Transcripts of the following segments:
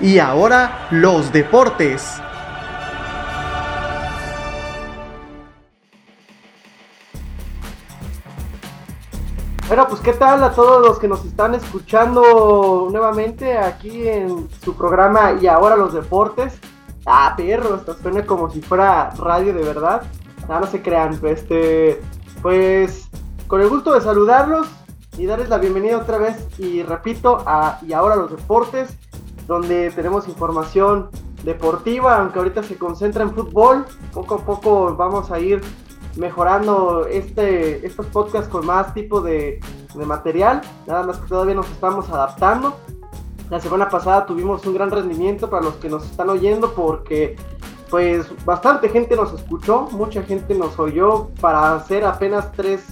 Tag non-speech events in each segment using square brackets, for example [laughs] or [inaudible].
Y ahora los deportes. Bueno, pues qué tal a todos los que nos están escuchando nuevamente aquí en su programa y ahora los deportes. Ah, perro, esto suena como si fuera radio de verdad. Nada, no se crean, este, pues con el gusto de saludarlos y darles la bienvenida otra vez y repito a y ahora los deportes, donde tenemos información deportiva, aunque ahorita se concentra en fútbol, poco a poco vamos a ir mejorando este, estos podcasts con más tipo de, material, nada más que todavía nos estamos adaptando. La semana pasada tuvimos un gran rendimiento para los que nos están oyendo porque pues bastante gente nos escuchó, mucha gente nos oyó para hacer apenas tres,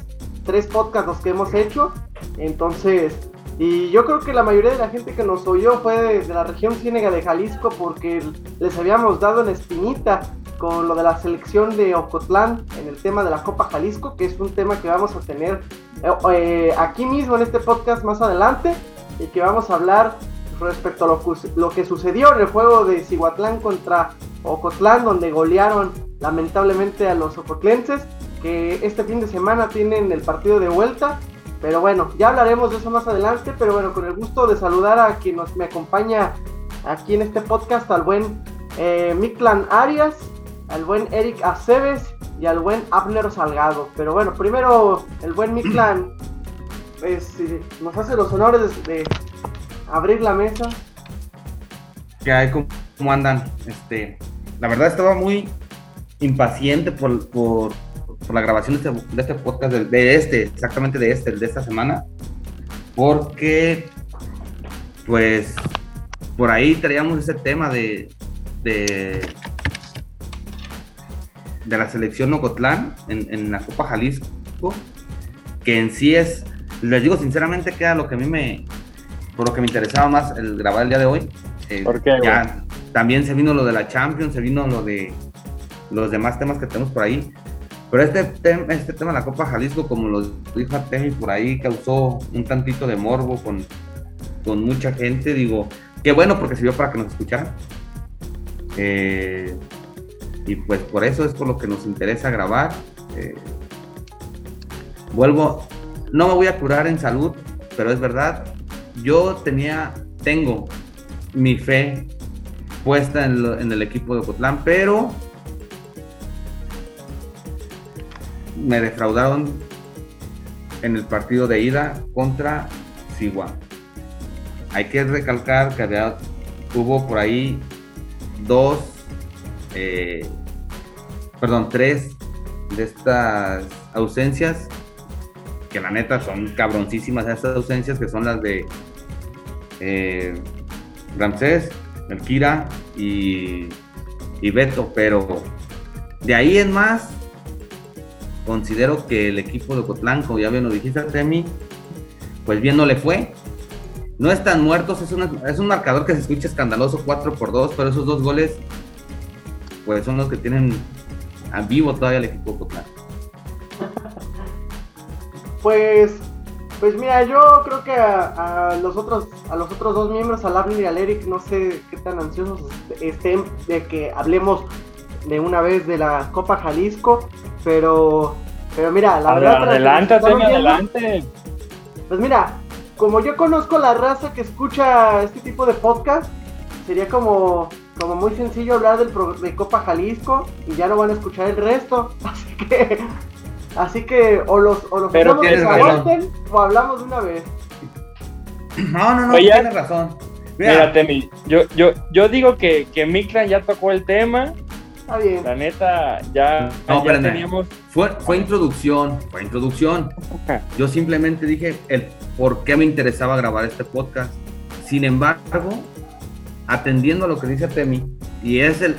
tres podcasts los que hemos hecho. Entonces, y yo creo que la mayoría de la gente que nos oyó fue de, la región Ciénega de Jalisco porque les habíamos dado en espinita con lo de la selección de Ocotlán en el tema de la Copa Jalisco, que es un tema que vamos a tener eh, eh, aquí mismo en este podcast más adelante y que vamos a hablar respecto a lo, que sucedió en el juego de Cihuatlán contra Ocotlán, donde golearon lamentablemente a los ocotlenses, que este fin de semana tienen el partido de vuelta. Pero bueno, ya hablaremos de eso más adelante, pero bueno, con el gusto de saludar a quien nos me acompaña aquí en este podcast, al buen eh, Miklan Arias, al buen Eric Aceves y al buen Abner Salgado. Pero bueno, primero el buen Miklan [clears throat] pues, nos hace los honores de, abrir la mesa. ¿Qué hay? ¿Cómo andan? Este, la verdad estaba muy impaciente por, por, la grabación de este, de este podcast, de, este, exactamente de este, de esta semana, porque pues por ahí traíamos ese tema de, de de la selección Ocotlán en, la Copa Jalisco, que en sí es, les digo sinceramente que era lo que a mí me, por lo que me interesaba más el grabar el día de hoy. Eh, ¿Por qué, ya, también se vino lo de la Champions, se vino lo de los demás temas que tenemos por ahí. Pero este, tema, este tema de la Copa Jalisco, como lo dijo Artemi por ahí, causó un tantito de morbo con, con mucha gente. Digo, qué bueno porque sirvió para que nos escucharan. Eh, y pues por eso es por lo que nos interesa grabar. Eh, vuelvo, no me voy a curar en salud, pero es verdad, yo tenía, tengo mi fe puesta en, el equipo de Ocotlán, pero me defraudaron en el partido de ida contra Sigua. Hay que recalcar que había, hubo por ahí dos eh, perdón, tres de estas ausencias, que la neta son cabroncísimas estas ausencias, que son las de eh, Ramsés, Melkira y, y Beto, pero de ahí en más, considero que el equipo de Ocotlán, como ya bien lo dijiste, Temi, pues bien no le fue. No están muertos, es, es un marcador que se escucha escandaloso 4 por 2, pero esos dos goles pues son los que tienen a vivo todavía el equipo Cotlán. Pues, pues mira, yo creo que a, los otros, a los otros dos miembros, al Abner y al Eric, no sé qué tan ansiosos estén de que hablemos de una vez de la Copa Jalisco, pero, pero mira, la verdad. Adelante, adelante. Pues mira, como yo conozco la raza que escucha este tipo de podcast, sería como como muy sencillo hablar del de Copa Jalisco y ya no van a escuchar el resto. [laughs] Así que, así que o los, o los Pero o hablamos de una vez. No, no, no, tienes razón. Mira, Temi, yo, yo, yo digo que, que Miklan ya tocó el tema. Está bien. La neta, ya, no, ya teníamos. Fue, fue introducción, fue introducción. Yo simplemente dije el por qué me interesaba grabar este podcast. Sin embargo, atendiendo a lo que dice Temi, y es el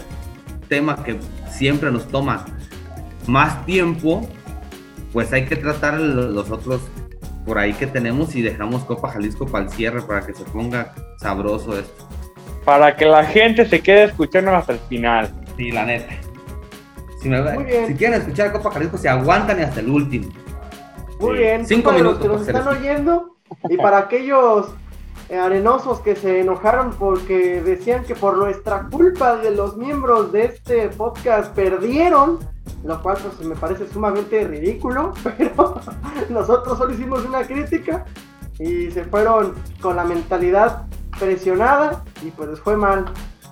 tema que siempre nos toma más tiempo, pues hay que tratar los otros por ahí que tenemos y dejamos Copa Jalisco para el cierre para que se ponga sabroso esto. Para que la gente se quede escuchando hasta el final. Sí, la neta. Si, quieren escuchar Copa Jalisco, se aguantan y hasta el último. Muy bien. Cinco minutos. que nos están oyendo y para aquellos eh, arenosos que se enojaron porque decían que por nuestra culpa de los miembros de este podcast perdieron, lo cual pues me parece sumamente ridículo, [laughs] pero nosotros solo hicimos una crítica y se fueron con la mentalidad presionada y pues les fue mal.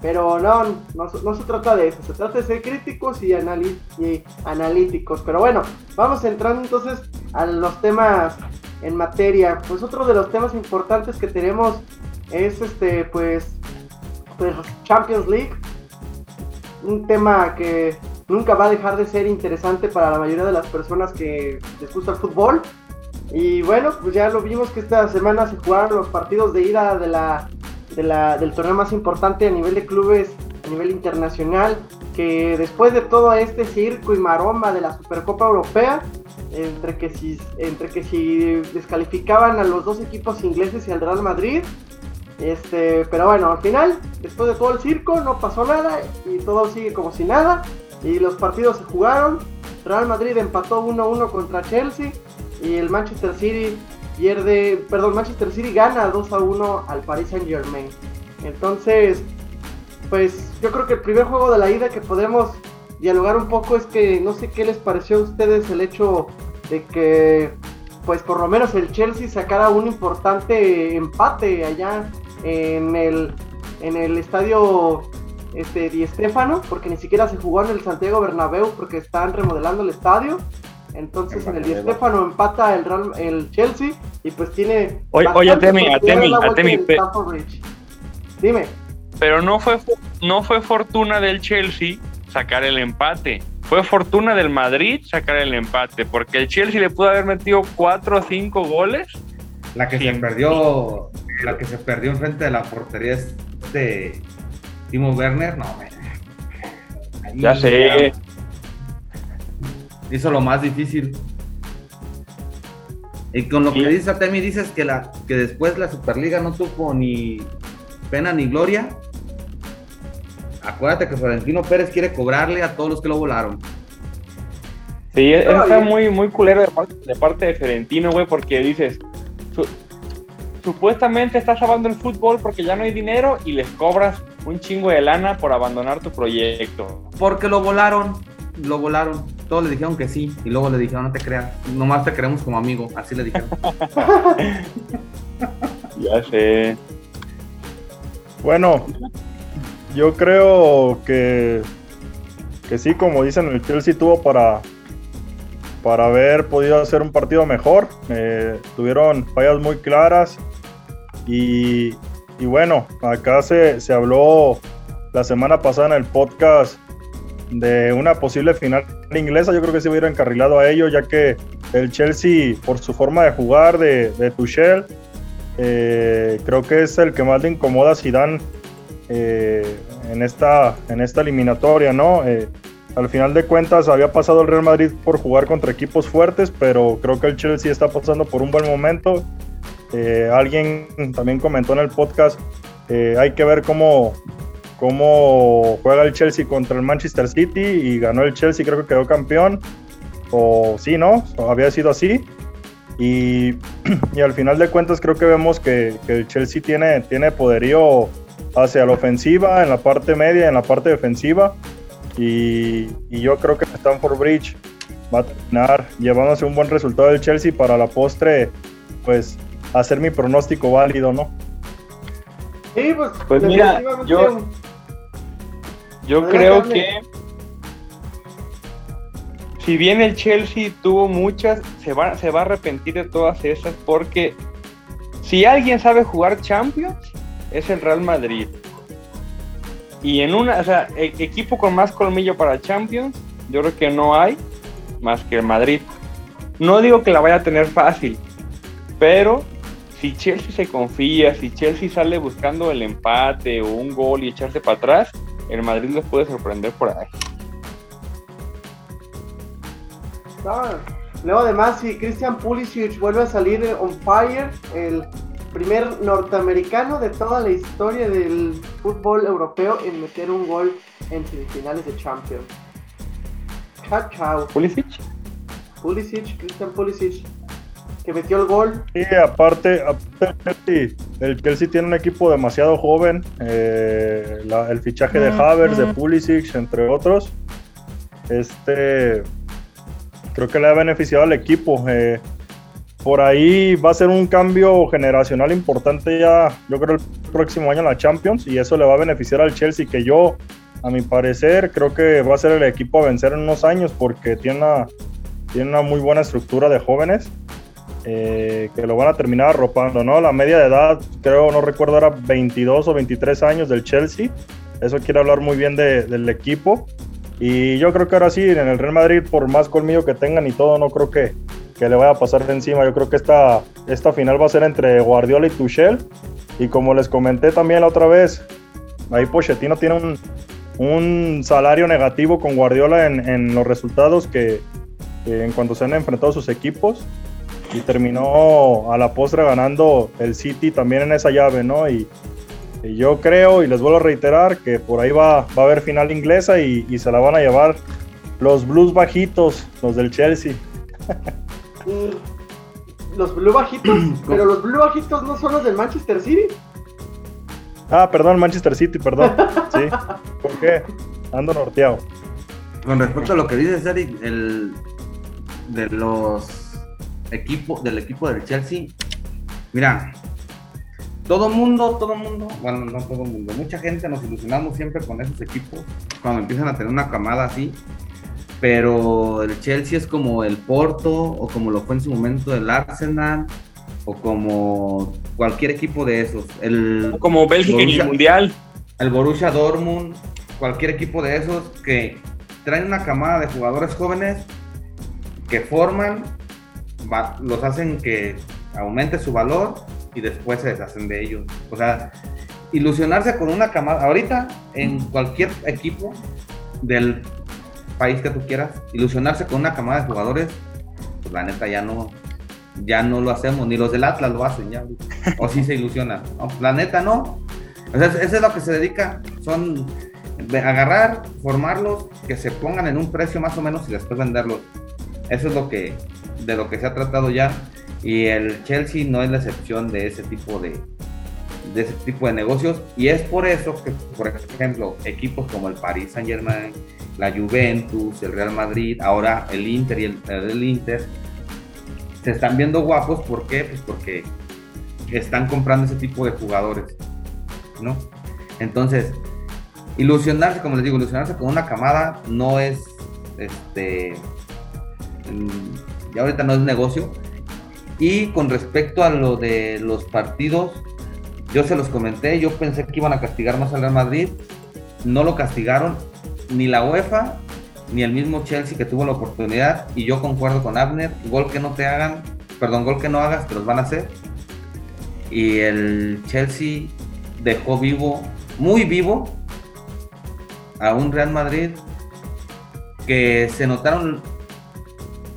Pero no, no, se trata de eso, se trata de ser críticos y, y analíticos. Pero bueno, vamos entrando entonces a los temas en materia. Pues otro de los temas importantes que tenemos es este, pues, pues Champions League. Un tema que nunca va a dejar de ser interesante para la mayoría de las personas que les gusta el fútbol. Y bueno, pues ya lo vimos que esta semana se jugaron los partidos de ida de la del torneo más importante a nivel de clubes, a nivel internacional, que después de todo este circo y maroma de la Supercopa Europea, entre que si, entre que si descalificaban a los dos equipos ingleses y al Real Madrid, este, pero bueno, al final, después de todo el circo, no pasó nada y todo sigue como si nada. Y los partidos se jugaron. Real Madrid empató 1-1 contra Chelsea y el Manchester City pierde, perdón, Manchester City gana 2 a 1 al Paris Saint Germain. Entonces, pues yo creo que el primer juego de la ida que podemos dialogar un poco es que no sé qué les pareció a ustedes el hecho de que, pues por lo menos el Chelsea sacara un importante empate allá en el, en el estadio este, Di porque ni siquiera se jugó en el Santiago Bernabéu porque están remodelando el estadio. Entonces en el Di Stéfano empata el, el Chelsea y pues tiene. Oye, oye Atemi, Atemi, Atemi. Dime. Pero no fue, no fue fortuna del Chelsea sacar el empate. Fue fortuna del Madrid sacar el empate, porque el Chelsea le pudo haber metido cuatro o cinco goles. La que se perdió, la que se perdió enfrente de la portería es de Timo Werner, no, ya sé hizo lo más difícil. Y con lo que dice Temi, dices que, la, que después la Superliga no tuvo ni pena ni gloria. Acuérdate que Florentino Pérez quiere cobrarle a todos los que lo volaron. Sí, eso está muy, muy culero de parte de, parte Florentino, güey, porque dices, supuestamente estás salvando el fútbol porque ya no hay dinero y les cobras un chingo de lana por abandonar tu proyecto. Porque lo volaron, lo volaron todos le dijeron que sí y luego le dijeron no te creas, nomás te queremos como amigo, así le dijeron. [laughs] ya sé. Bueno, yo creo que que sí, como dicen, el Chelsea tuvo para para haber podido hacer un partido mejor. Eh, tuvieron fallas muy claras y, y bueno, acá se, se habló la semana pasada en el podcast de una posible final inglesa, yo creo que se hubiera encarrilado a ello, ya que el Chelsea, por su forma de jugar de, de Tuchel, eh, creo que es el que más le incomoda a Zidane eh, en, esta, en esta eliminatoria, ¿no? Eh, al final de cuentas había pasado el Real Madrid por jugar contra equipos fuertes, pero creo que el Chelsea está pasando por un buen momento. alguien también comentó en el podcast, hay que ver cómo, cómo juega el Chelsea contra el Manchester City y ganó el Chelsea, creo que quedó campeón. O sí, ¿no? había sido así. [clears throat] Y, al final de cuentas creo que vemos que, el Chelsea tiene, tiene poderío hacia la ofensiva, en la parte media, en la parte defensiva. Y, yo creo que Stanford Bridge va a terminar llevándose un buen resultado del Chelsea para la postre, pues hacer mi pronóstico válido, ¿no? Sí, pues, pues mira, yo, yo creo que si bien el Chelsea tuvo muchas, se va, se va a arrepentir de todas esas porque si alguien sabe jugar Champions es el Real Madrid. Y en una, o sea, el equipo con más colmillo para Champions, yo creo que no hay más que el Madrid. No digo que la vaya a tener fácil, pero si Chelsea se confía, si Chelsea sale buscando el empate o un gol y echarse para atrás, el Madrid les puede sorprender por ahí. luego además si Christian Pulisic vuelve a salir on fire, el primer norteamericano de toda la historia del fútbol europeo en meter un gol en semifinales de Champions. Chao, chao. Pulisic. Pulisic, Christian Pulisic, que metió el gol. Y aparte, aparte el Chelsea tiene un equipo demasiado joven. eh, la- el fichaje de Havertz, de Pulisic, entre otros. Este. Creo que le ha beneficiado al equipo. eh, por ahí va a ser un cambio generacional importante ya, yo creo, el próximo año en la Champions. Y eso le va a beneficiar al Chelsea, que yo, a mi parecer, creo que va a ser el equipo a vencer en unos años porque tiene una, tiene una muy buena estructura de jóvenes eh, que lo van a terminar arropando, ¿no? La media de edad, creo, no recuerdo, era 22 o 23 años del Chelsea. Eso quiere hablar muy bien de- del equipo. Y yo creo que ahora sí, en el Real Madrid, por más colmillo que tengan y todo, no creo que, que le vaya a pasar de encima. Yo creo que esta, esta final va a ser entre Guardiola y Tuchel. Y como les comenté también la otra vez, ahí Pochettino tiene un, un salario negativo con Guardiola en, en los resultados que, que en cuanto se han enfrentado sus equipos y terminó a la postre ganando el City también en esa llave, ¿no? Y, y yo creo, y les vuelvo a reiterar, que por ahí va, va a haber final inglesa y, y se la van a llevar los Blues bajitos, los del Chelsea. [laughs] Mm, Los Blue Bajitos, [clears throat] pero los Blue Bajitos no son los del Manchester City. Ah, perdón, Manchester City, perdón. Sí. ¿Por qué? Ando norteado. Con respecto a lo que dices, Eric, el de los equipos, del equipo del Chelsea, mira, todo mundo, todo mundo, bueno, no todo mundo, mucha gente nos ilusionamos siempre con esos equipos cuando empiezan a tener una camada así, pero el Chelsea es como el Porto o como lo fue en su momento el Arsenal o como cualquier equipo de esos, el Como Bélgica en el Mundial. el Borussia Dortmund, cualquier equipo de esos que traen una camada de jugadores jóvenes que forman, va- los hacen que aumente su valor y después se deshacen de ellos. O sea, ilusionarse con una camada, ahorita en cualquier equipo del país que tú quieras, ilusionarse con una camada de jugadores, pues la neta ya no, ya no lo hacemos, ni los del Atlas lo hacen ya, o sí se ilusionan. No, la neta no, o sea, eso es lo que se dedica, son de agarrar, formarlos, que se pongan en un precio más o menos y después venderlos. Eso es lo que, de lo que se ha tratado ya. Y el Chelsea no es la excepción de ese tipo de, ese tipo de negocios. Y es por eso que, por ejemplo, equipos como el Paris Saint Germain, la Juventus, el Real Madrid, ahora el Inter y el, Inter, se están viendo guapos. ¿Por qué? Pues porque están comprando ese tipo de jugadores. ¿no? Entonces, ilusionarse, como les digo, ilusionarse con una camada no es, este, ya ahorita no es negocio. Y con respecto a lo de los partidos, yo se los comenté, yo pensé que iban a castigar más al Real Madrid, no lo castigaron ni la UEFA ni el mismo Chelsea que tuvo la oportunidad y yo concuerdo con Abner, gol que no te hagan, perdón, gol que no hagas, te los van a hacer. Y el Chelsea dejó vivo, muy vivo, a un Real Madrid que se notaron,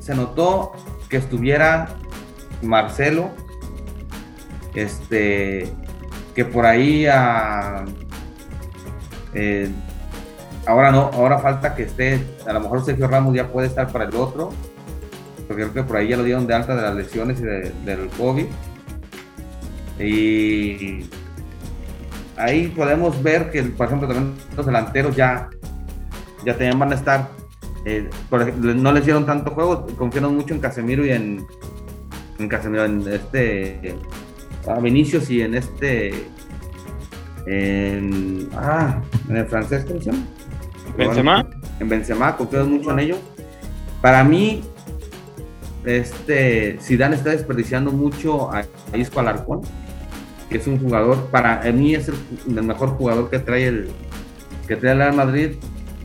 se notó que estuviera Marcelo, este, que por ahí a, eh, ahora no, ahora falta que esté, a lo mejor Sergio Ramos ya puede estar para el otro, porque creo que por ahí ya lo dieron de alta de las lesiones y de- del COVID. Y ahí podemos ver que, por ejemplo, también los delanteros ya, ya también van a estar. Eh, no les dieron tanto juego, confiaron mucho en Casemiro y en, en Casemiro, en este a Vinicius y en este en, ah, en el francés, ¿cómo se llama? Benzema. En Benzema, confiaron mucho en ellos. Para mí, este Zidane está desperdiciando mucho a, a Isco Alarcón, que es un jugador, para mí es el, el mejor jugador que trae el que trae el Real Madrid,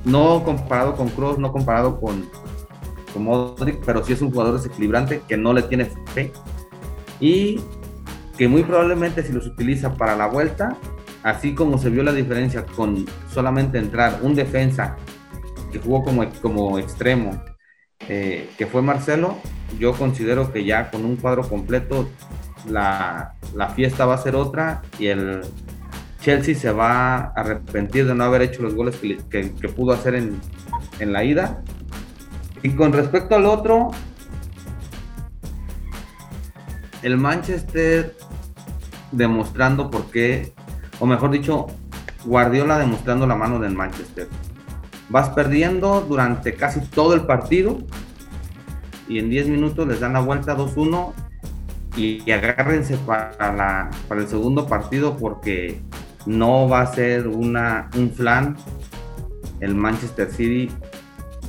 no comparado con Kroos, no comparado con, con Modric, pero sí es un jugador desequilibrante que no le tiene fe. Y que muy probablemente si los utiliza para la vuelta, así como se vio la diferencia con solamente entrar un defensa que jugó como, como extremo, eh, que fue Marcelo, yo considero que ya con un cuadro completo la, la fiesta va a ser otra y el Chelsea se va a arrepentir de no haber hecho los goles que, pudo hacer en, en la ida. Y con respecto al otro, el Manchester demostrando por qué, o mejor dicho, Guardiola demostrando la mano del Manchester. Vas perdiendo durante casi todo el partido y en 10 minutos les dan la vuelta 2-1 y, agárrense para, la, para el segundo partido porque no va a ser una, un flan el Manchester City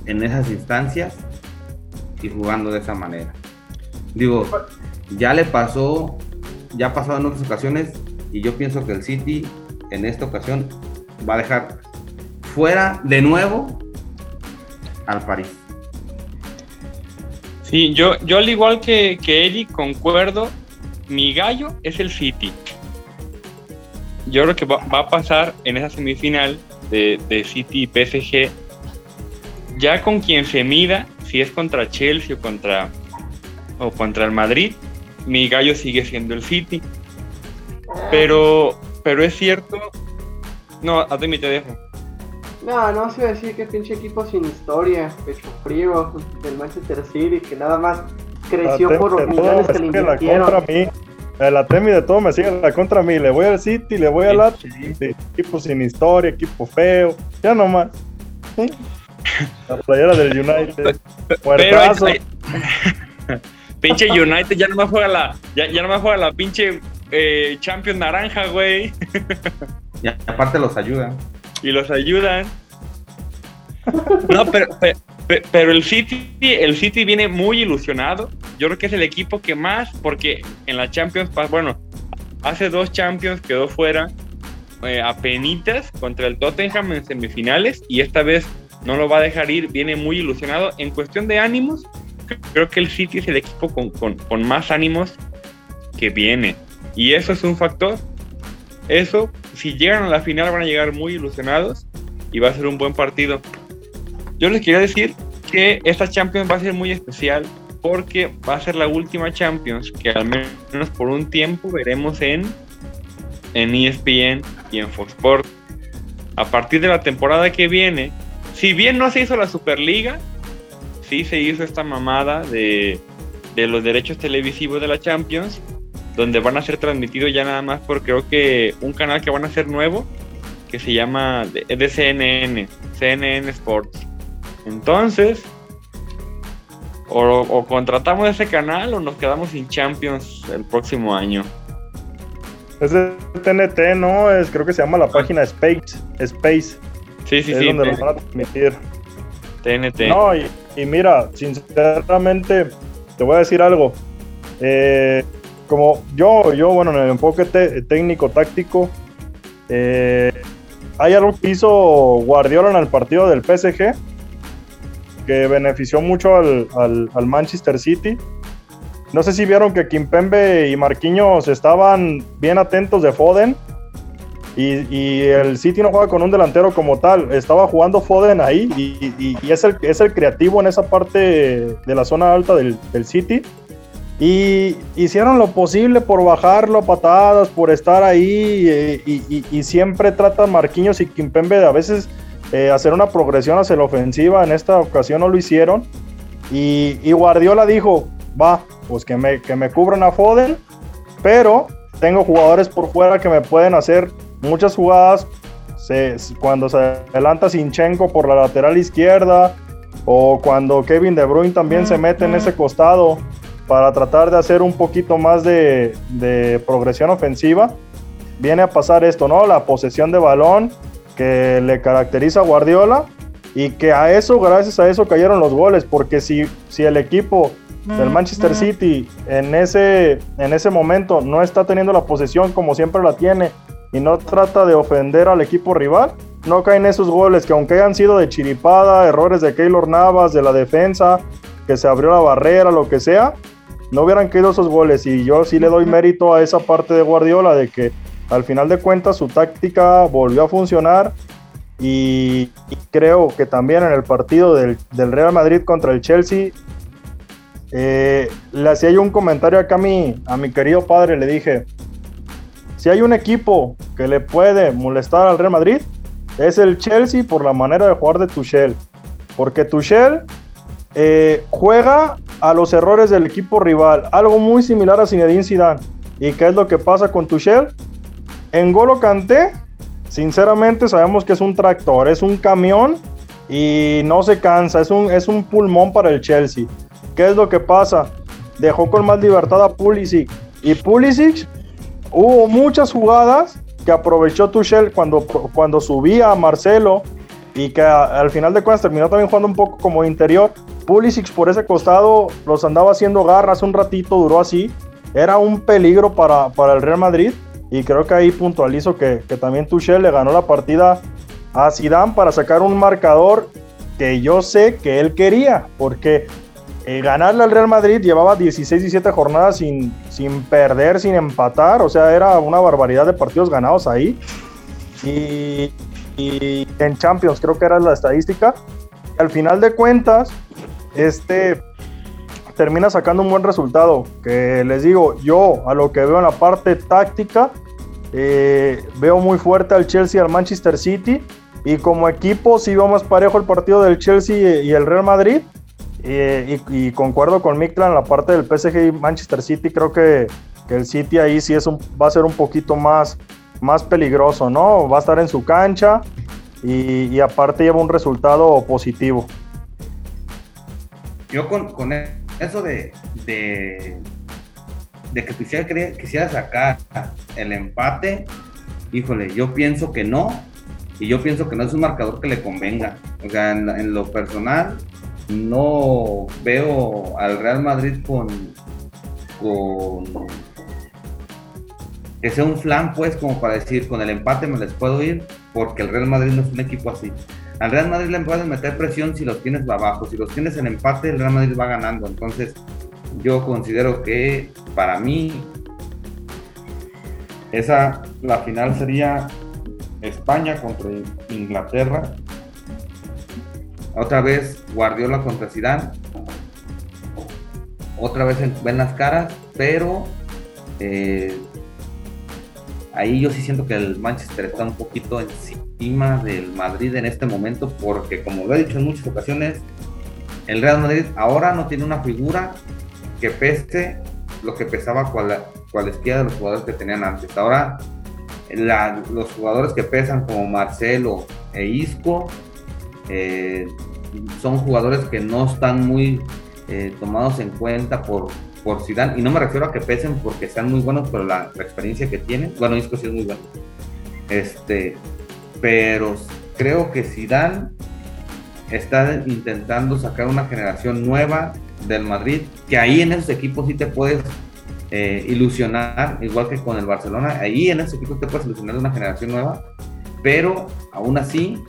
en esas instancias y jugando de esa manera. Digo, ya le pasó, ya ha pasado en otras ocasiones y yo pienso que el City en esta ocasión va a dejar fuera de nuevo al París. Sí, yo, yo al igual que, que concuerdo, mi gallo es el City. Yo creo que va, a pasar en esa semifinal de, de, City y PSG, ya con quien se mida, si es contra Chelsea o contra, o contra el Madrid, mi gallo sigue siendo el City. Pero, pero es cierto. No, a ti me te dejo. No, no se iba a decir que pinche equipo sin historia, pecho frío del Manchester City, que nada más creció por los millones que le invirtieron. Mí. La Temi de todo me sigue la contra mí. Le voy al City, le voy al Atlético. Equipo sin historia, equipo feo. Ya nomás. [laughs] La playera del United. Puertazo. [laughs] pinche United ya no me juega la. Ya, ya no me juega la pinche eh, Champion naranja, güey. y aparte los ayudan. Y los ayudan. [laughs] No, pero, pero, el City, el City viene muy ilusionado. Yo creo que es el equipo que más, porque en la Champions, bueno, hace dos Champions quedó fuera eh, a penitas contra el Tottenham en semifinales y esta vez no lo va a dejar ir. Viene muy ilusionado. En cuestión de ánimos, creo que el City es el equipo con, con más ánimos que viene. Y eso es un factor. Eso, si llegan a la final, van a llegar muy ilusionados y va a ser un buen partido. Yo les quería decir que esta Champions va a ser muy especial porque va a ser la última Champions que al menos por un tiempo veremos en, en ESPN y en Fox Sports. A partir de la temporada que viene, si bien no se hizo la Superliga, sí se hizo esta mamada de, de los derechos televisivos de la Champions donde van a ser transmitidos ya nada más por creo que un canal que van a ser nuevo, que se llama de, CNN, CNN Sports. Entonces, o, contratamos ese canal o nos quedamos sin Champions el próximo año. Es de TNT, ¿no? Es, creo que se llama la página Space. Space. Sí, sí, es sí. donde lo van a transmitir. TNT. No, y, y, mira, sinceramente, te voy a decir algo. Eh, como yo, yo, bueno, en el enfoque técnico, táctico, eh, hay algo que hizo Guardiola en el partido del PSG que benefició mucho al, Manchester City. No sé si vieron que Kimpembe y Marquinhos estaban bien atentos de Foden. Y, el City no juega con un delantero como tal. Estaba jugando Foden ahí y, es, el, es el creativo en esa parte de la zona alta del, del City. Y hicieron lo posible por bajarlo a patadas, por estar ahí. Eh, y, siempre tratan Marquinhos y Kimpembe de a veces eh, hacer una progresión hacia la ofensiva. En esta ocasión no lo hicieron. Y, Guardiola dijo: Va, pues que me, que me cubran a Foden. Pero tengo jugadores por fuera que me pueden hacer muchas jugadas. cuando se adelanta Sinchenko por la lateral izquierda. O cuando Kevin De Bruyne también se mete en ese costado para tratar de hacer un poquito más de, progresión ofensiva, viene a pasar esto, ¿no? La posesión de balón que le caracteriza a Guardiola y que a eso, gracias a eso cayeron los goles, porque si, si el equipo del Manchester City en ese, en ese momento no está teniendo la posesión como siempre la tiene y no trata de ofender al equipo rival, no caen esos goles que aunque hayan sido de chiripada, errores de Keylor Navas, de la defensa, que se abrió la barrera, lo que sea, no hubieran caído esos goles. Y yo sí le doy mérito a esa parte de Guardiola de que al final de cuentas su táctica volvió a funcionar. Y, creo que también en el partido del, Real Madrid contra el Chelsea, eh, le hacía yo un comentario acá a mi, a mi querido padre, le dije, si hay un equipo que le puede molestar al Real Madrid, es el Chelsea por la manera de jugar de Tuchel. Porque Tuchel eh, juega a los errores del equipo rival. Algo muy similar a Zinedine Zidane. ¿Y qué es lo que pasa con Tuchel? En Golo Kanté, sinceramente sabemos que es un tractor, es un camión y no se cansa, es un, es un pulmón para el Chelsea. ¿Qué es lo que pasa? Dejó con más libertad a Pulisic y Pulisic hubo muchas jugadas que aprovechó Tuchel cuando, cuando subía a Marcelo y que al final de cuentas terminó también jugando un poco como interior. Pulisic por ese costado los andaba haciendo garras un ratito, duró así. Era un peligro para, para el Real Madrid y creo que ahí puntualizo que, que también Tuchel le ganó la partida a Zidane para sacar un marcador que yo sé que él quería, porque eh, ganarle al Real Madrid llevaba 16, 17 jornadas sin, sin perder, sin empatar, o sea, era una barbaridad de partidos ganados ahí. Y, en Champions creo que era la estadística. Al final de cuentas, este termina sacando un buen resultado. Que les digo, yo a lo que veo en la parte táctica, eh, veo muy fuerte al Chelsea y al Manchester City. Y como equipo, sí veo más parejo el partido del Chelsea y el Real Madrid. Eh, y, concuerdo con Mictlan en la parte del PSG y Manchester City. Creo que, el City ahí sí es va a ser un poquito más, más peligroso, ¿no? Va a estar en su cancha y, aparte lleva un resultado positivo. Yo con, eso de, que quisiera, quisiera sacar el empate, híjole, yo pienso que no. Y yo pienso que no es un marcador que le convenga. O sea, en lo personal, no veo al Real Madrid con, con que sea un flan, pues, como para decir, con el empate me les puedo ir, porque el Real Madrid no es un equipo así. Al Real Madrid le puedes meter presión si los tienes abajo, si los tienes en empate, el Real Madrid va ganando. Entonces, yo considero que para mí, esa, la final sería España contra Inglaterra otra vez Guardiola contra Zidane. Otra vez ven las caras, pero eh, ahí yo sí siento que el Manchester está un poquito encima del Madrid en este momento, porque como lo he dicho en muchas ocasiones, el Real Madrid ahora no tiene una figura que pese lo que pesaba cual, cualesquiera de los jugadores que tenían antes. Ahora los jugadores que pesan como Marcelo e Isco eh, son jugadores que no están muy eh, tomados en cuenta por, por Zidane, y no me refiero a que pesen porque sean muy buenos, pero la, experiencia que tienen, bueno, Isco sí es muy bueno, este, pero creo que Zidane está intentando sacar una generación nueva del Madrid, que ahí en esos equipos sí te puedes eh, ilusionar, igual que con el Barcelona, ahí en esos equipos te puedes ilusionar de una generación nueva, pero aún así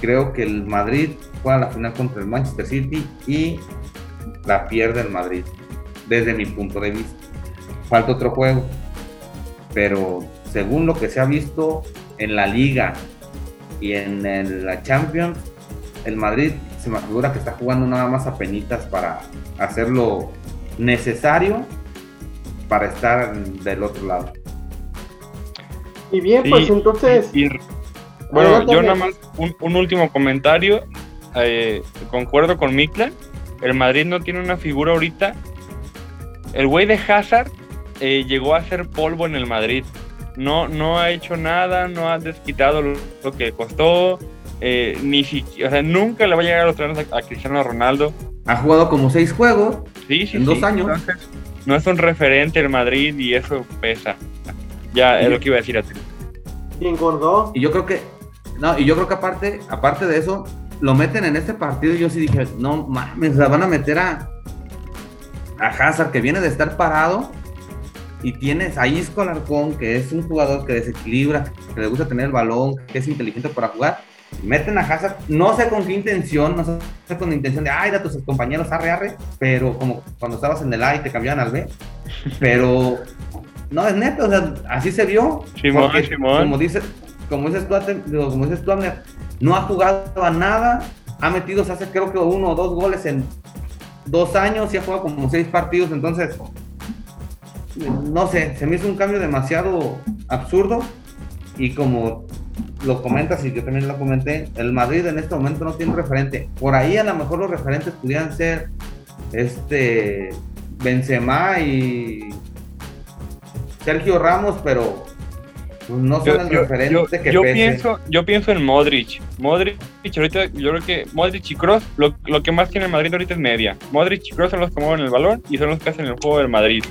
creo que el Madrid juega la final contra el Manchester City y la pierde el Madrid, desde mi punto de vista. Falta otro juego, pero según lo que se ha visto en la liga y en la Champions, el Madrid se me figura que está jugando nada más a penitas para hacer lo necesario para estar del otro lado. Y bien, pues entonces... Bueno, yo nada más un, último comentario. Eh, concuerdo con Mikla. El Madrid no tiene una figura ahorita. El güey de Hazard eh, llegó a ser polvo en el Madrid. No, no ha hecho nada, no ha desquitado lo, que costó. Eh, ni siquiera, o sea, nunca le va a llegar a los trenes a, Cristiano Ronaldo. Ha jugado como seis juegos sí, sí, en dos años. no es un referente el Madrid y eso pesa. Ya es lo que iba a decir a ti. Y engordó. Y yo creo que no, y yo creo que aparte, aparte de eso, lo meten en este partido y yo sí dije, no mames, la van a meter a, a Hazard, que viene de estar parado, y tienes a Isco Alarcón, que es un jugador que desequilibra, que le gusta tener el balón, que es inteligente para jugar. Meten a Hazard, no sé con qué intención, no sé con la intención de, ay, da a tus compañeros arre, arre, pero como cuando estabas en el A y te cambiaban al B, [laughs] pero no, es neto, o sea, así se vio. Simón, Como dice, como dices tú, como dices tú, no ha jugado a nada, ha metido, se hace creo que uno o dos goles en dos años y ha jugado como seis partidos, entonces, no sé, se me hizo un cambio demasiado absurdo y como lo comentas y yo también lo comenté, el Madrid en este momento no tiene un referente. Por ahí a lo mejor los referentes pudieran ser este Benzema y Sergio Ramos, pero no son el referente que yo pese. pienso, yo pienso en Modric. Modric, ahorita, yo creo que Modric y Cross, lo, lo que más tiene el Madrid ahorita es media. Modric y Cross son los que mueven el balón y son los que hacen el juego del Madrid.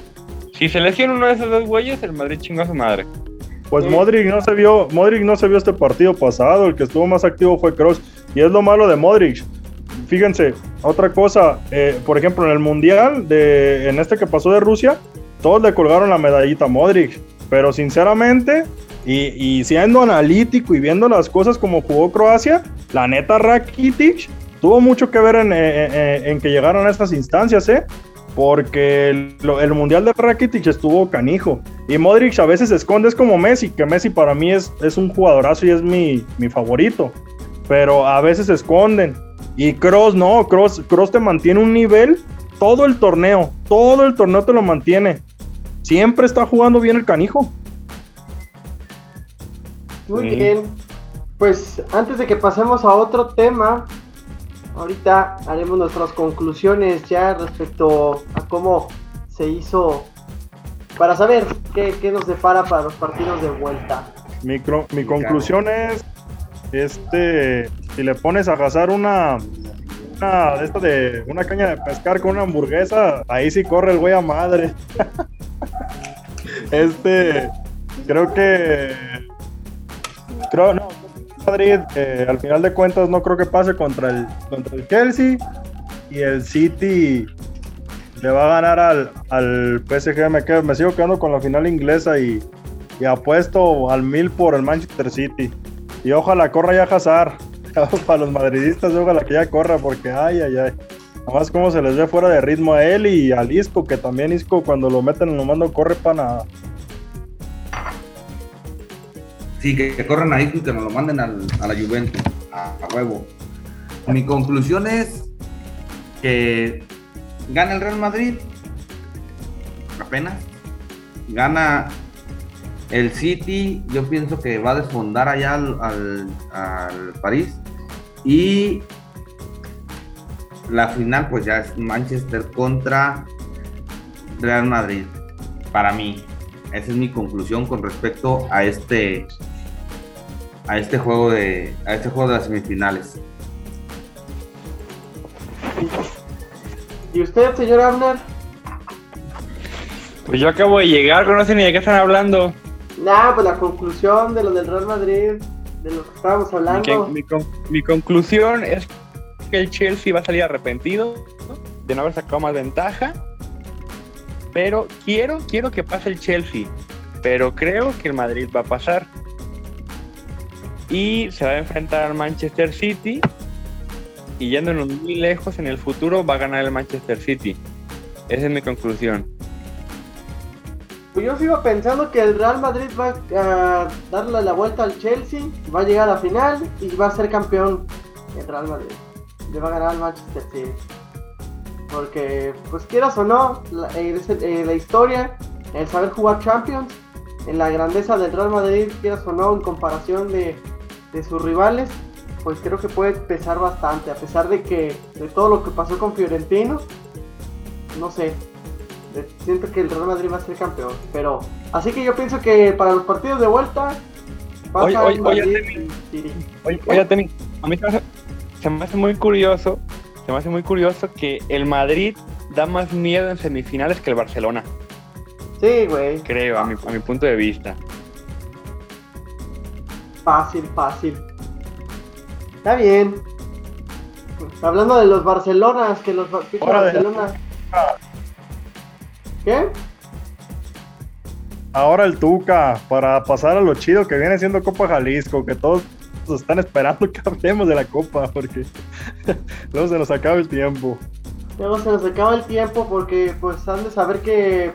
Si se lesiona uno de esos dos güeyes, el Madrid chingó a su madre. Pues Sí. Modric no se vio, Modric no se vio este partido pasado, el que estuvo más activo fue Cross y es lo malo de Modric. Fíjense, otra cosa, eh, por ejemplo en el mundial de en este que pasó de Rusia, todos le colgaron la medallita a Modric, pero sinceramente y, y siendo analítico y viendo las cosas como jugó Croacia, la neta Rakitic tuvo mucho que ver en, eh, eh, en que llegaron a estas instancias, ¿eh? Porque el, mundial de Rakitic estuvo canijo. Y Modric a veces se esconde, es como Messi, que Messi para mí es, es un jugadorazo y es mi, mi favorito. Pero a veces se esconden. Y Cross no, Cross, Cross te mantiene un nivel todo el torneo. Todo el torneo te lo mantiene. Siempre está jugando bien el canijo. Muy bien. Pues antes de que pasemos a otro tema, ahorita haremos nuestras conclusiones ya respecto a cómo se hizo para saber qué, qué nos depara para los partidos de vuelta. Mi, cro- mi conclusión es, este, si le pones a cazar una, una de esta de una caña de pescar con una hamburguesa, ahí sí corre el güey a madre. [laughs] este, creo que, creo, no, Madrid, al final de cuentas no creo que pase contra el, contra el Chelsea y el City le va a ganar al, al PSG. Me, quedo- me sigo quedando con la final inglesa y, y apuesto al mil por el Manchester City. Y ojalá corra ya Hazard. [laughs] Para los madridistas, ojalá que ya corra, porque ay, ay, ay. Además, como se les ve fuera de ritmo a él y al Isco, que también Isco cuando lo meten en lo mando corre para nada. Sí, que, corran ahí y que nos lo manden al- a la Juventus, a, a huevo. Mi conclusión es que gana el Real Madrid, apenas. Gana el City, yo pienso que va a desfondar allá al, al, al París. Y la final, pues ya es Manchester contra Real Madrid, para mí. Esa es mi conclusión con respecto a este a este juego de a este juego de las semifinales. ¿Y usted, señor Abner? Pues yo acabo de llegar, no sé ni de qué están hablando. Nah, pues la conclusión de lo del Real Madrid, de lo que estábamos hablando. mi con- mi conclusión es que el Chelsea va a salir arrepentido de no haber sacado más ventaja. Pero quiero, quiero que pase el Chelsea. Pero creo que el Madrid va a pasar. Y se va a enfrentar al Manchester City. Y yéndonos muy lejos en el futuro, va a ganar el Manchester City. Esa es mi conclusión. Pues yo sigo pensando que el Real Madrid va a darle la vuelta al Chelsea, va a llegar a la final y va a ser campeón el Real Madrid. Le va a ganar al Manchester City. Porque, pues quieras o no, la, eh, eh, la historia, el saber jugar Champions, en la grandeza del Real Madrid, quieras o no, en comparación de, de sus rivales, pues creo que puede pesar bastante, a pesar de que de todo lo que pasó con Fiorentino, no sé, siento que el Real Madrid va a ser campeón. Pero, así que yo pienso que para los partidos de vuelta, pasa Oye, oye, Temi, a mí se me, hace, se me hace muy curioso, se me hace muy curioso que el Madrid da más miedo en semifinales que el Barcelona, Sí, güey, creo, a mi, a mi punto de vista. Fácil, fácil. Está bien. Hablando de los Barcelonas, que los Barcelona. ¿Qué? Ahora el Tuca, para pasar a lo chido que viene siendo Copa Jalisco, que todos están esperando que hablemos de la Copa, porque [laughs] luego se nos acaba el tiempo. Luego se nos acaba el tiempo porque pues han de saber que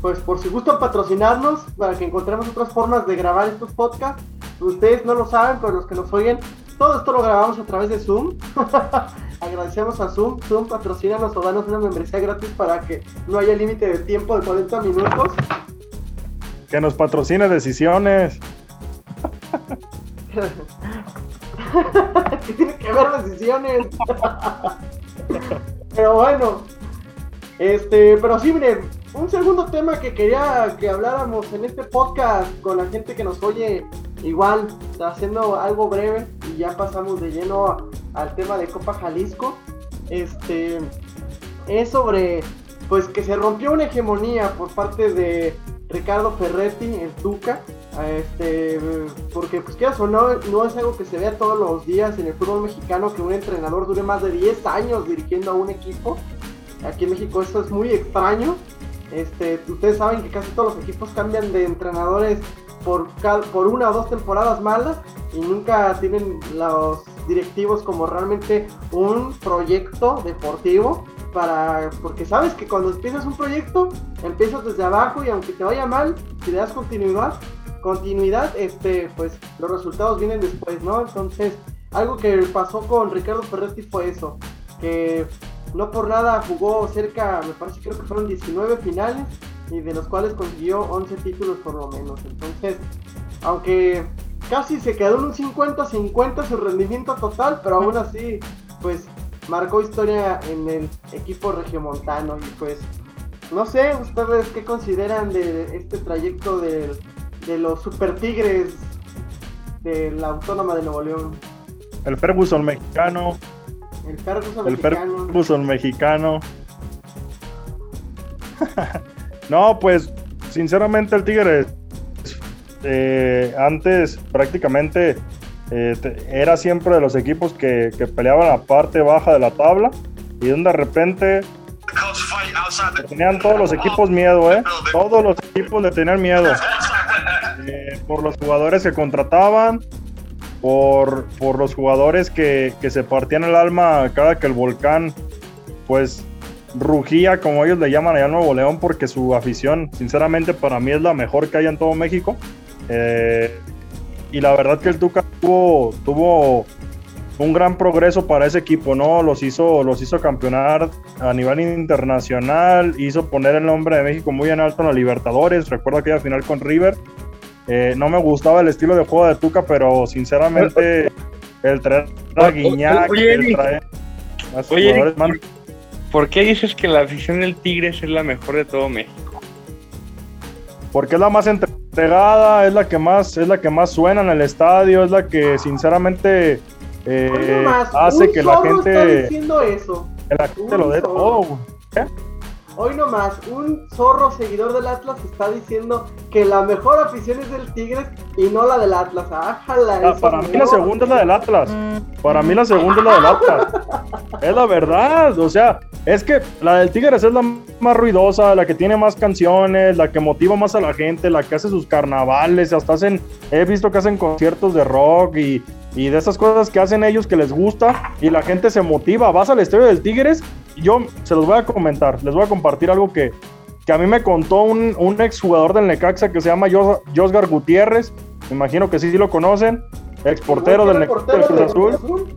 pues por si gustan patrocinarnos para que encontremos otras formas de grabar estos podcasts. Ustedes no lo saben, pero los que nos oyen, todo esto lo grabamos a través de Zoom. [laughs] Agradecemos a Zoom. Zoom patrocínanos o danos una membresía gratis para que no haya límite de tiempo de 40 minutos. Que nos patrocine decisiones. [laughs] que tiene que haber decisiones. [laughs] pero bueno. Este, pero sí, miren, un segundo tema que quería que habláramos en este podcast con la gente que nos oye, igual, haciendo algo breve y ya pasamos de lleno al tema de Copa Jalisco. Este es sobre pues que se rompió una hegemonía por parte de Ricardo Ferretti, el Tuca, este, porque pues quieras o no, no es algo que se vea todos los días en el fútbol mexicano que un entrenador dure más de 10 años dirigiendo a un equipo. Aquí en México esto es muy extraño. Este, ustedes saben que casi todos los equipos cambian de entrenadores por, por una o dos temporadas malas y nunca tienen los directivos como realmente un proyecto deportivo para porque sabes que cuando empiezas un proyecto empiezas desde abajo y aunque te vaya mal si le das continuidad continuidad este pues los resultados vienen después no entonces algo que pasó con Ricardo Ferretti fue eso que no por nada jugó cerca me parece creo que fueron 19 finales y de los cuales consiguió 11 títulos por lo menos entonces aunque casi se quedó en un 50-50 su rendimiento total pero aún así pues marcó historia en el equipo regiomontano y pues no sé ustedes qué consideran de este trayecto de, los Super Tigres de la Autónoma de Nuevo León. El Ferguson mexicano. El Ferguson el mexicano. Ferguson mexicano. [laughs] no, pues sinceramente el Tigre eh, antes prácticamente eh, era siempre de los equipos que, peleaban la parte baja de la tabla y donde de repente tenían todos los equipos miedo, ¿eh? Todos los equipos le tenían miedo. Eh, por los jugadores que contrataban, por, por los jugadores que, que, se partían el alma cada que el volcán, pues, rugía, como ellos le llaman allá en Nuevo León, porque su afición, sinceramente, para mí es la mejor que hay en todo México. Eh, y la verdad que el Tuca tuvo, tuvo un gran progreso para ese equipo, ¿no? Los hizo, los hizo campeonar a nivel internacional, hizo poner el nombre de México muy en alto en la Libertadores, recuerdo aquella final con River. Eh, no me gustaba el estilo de juego de Tuca, pero sinceramente el traer a Guiñac, el traer a oye, ¿por qué dices que la afición del Tigres es la mejor de todo México? Porque es la más entre es la que más, es la que más suena en el estadio, es la que sinceramente eh, hace que la gente. Está diciendo eso. Que la gente lo dé todo, Hoy nomás, un zorro seguidor del Atlas está diciendo que la mejor afición es del Tigres y no la del Atlas. Ah, para mí la segunda es la del Atlas. Para mí la segunda es la del Atlas. es la verdad. O sea, es que la del Tigres es la más ruidosa, la que tiene más canciones, la que motiva más a la gente, la que hace sus carnavales, hasta hacen, he visto que hacen conciertos de rock y, y de esas cosas que hacen ellos que les gusta y la gente se motiva. Vas al estadio del Tigres yo se los voy a comentar, les voy a compartir algo que, a mí me contó un, un exjugador del Necaxa que se llama Josgar Gutiérrez, me imagino que sí, sí lo conocen, exportero del Necaxa del Cruz Azul.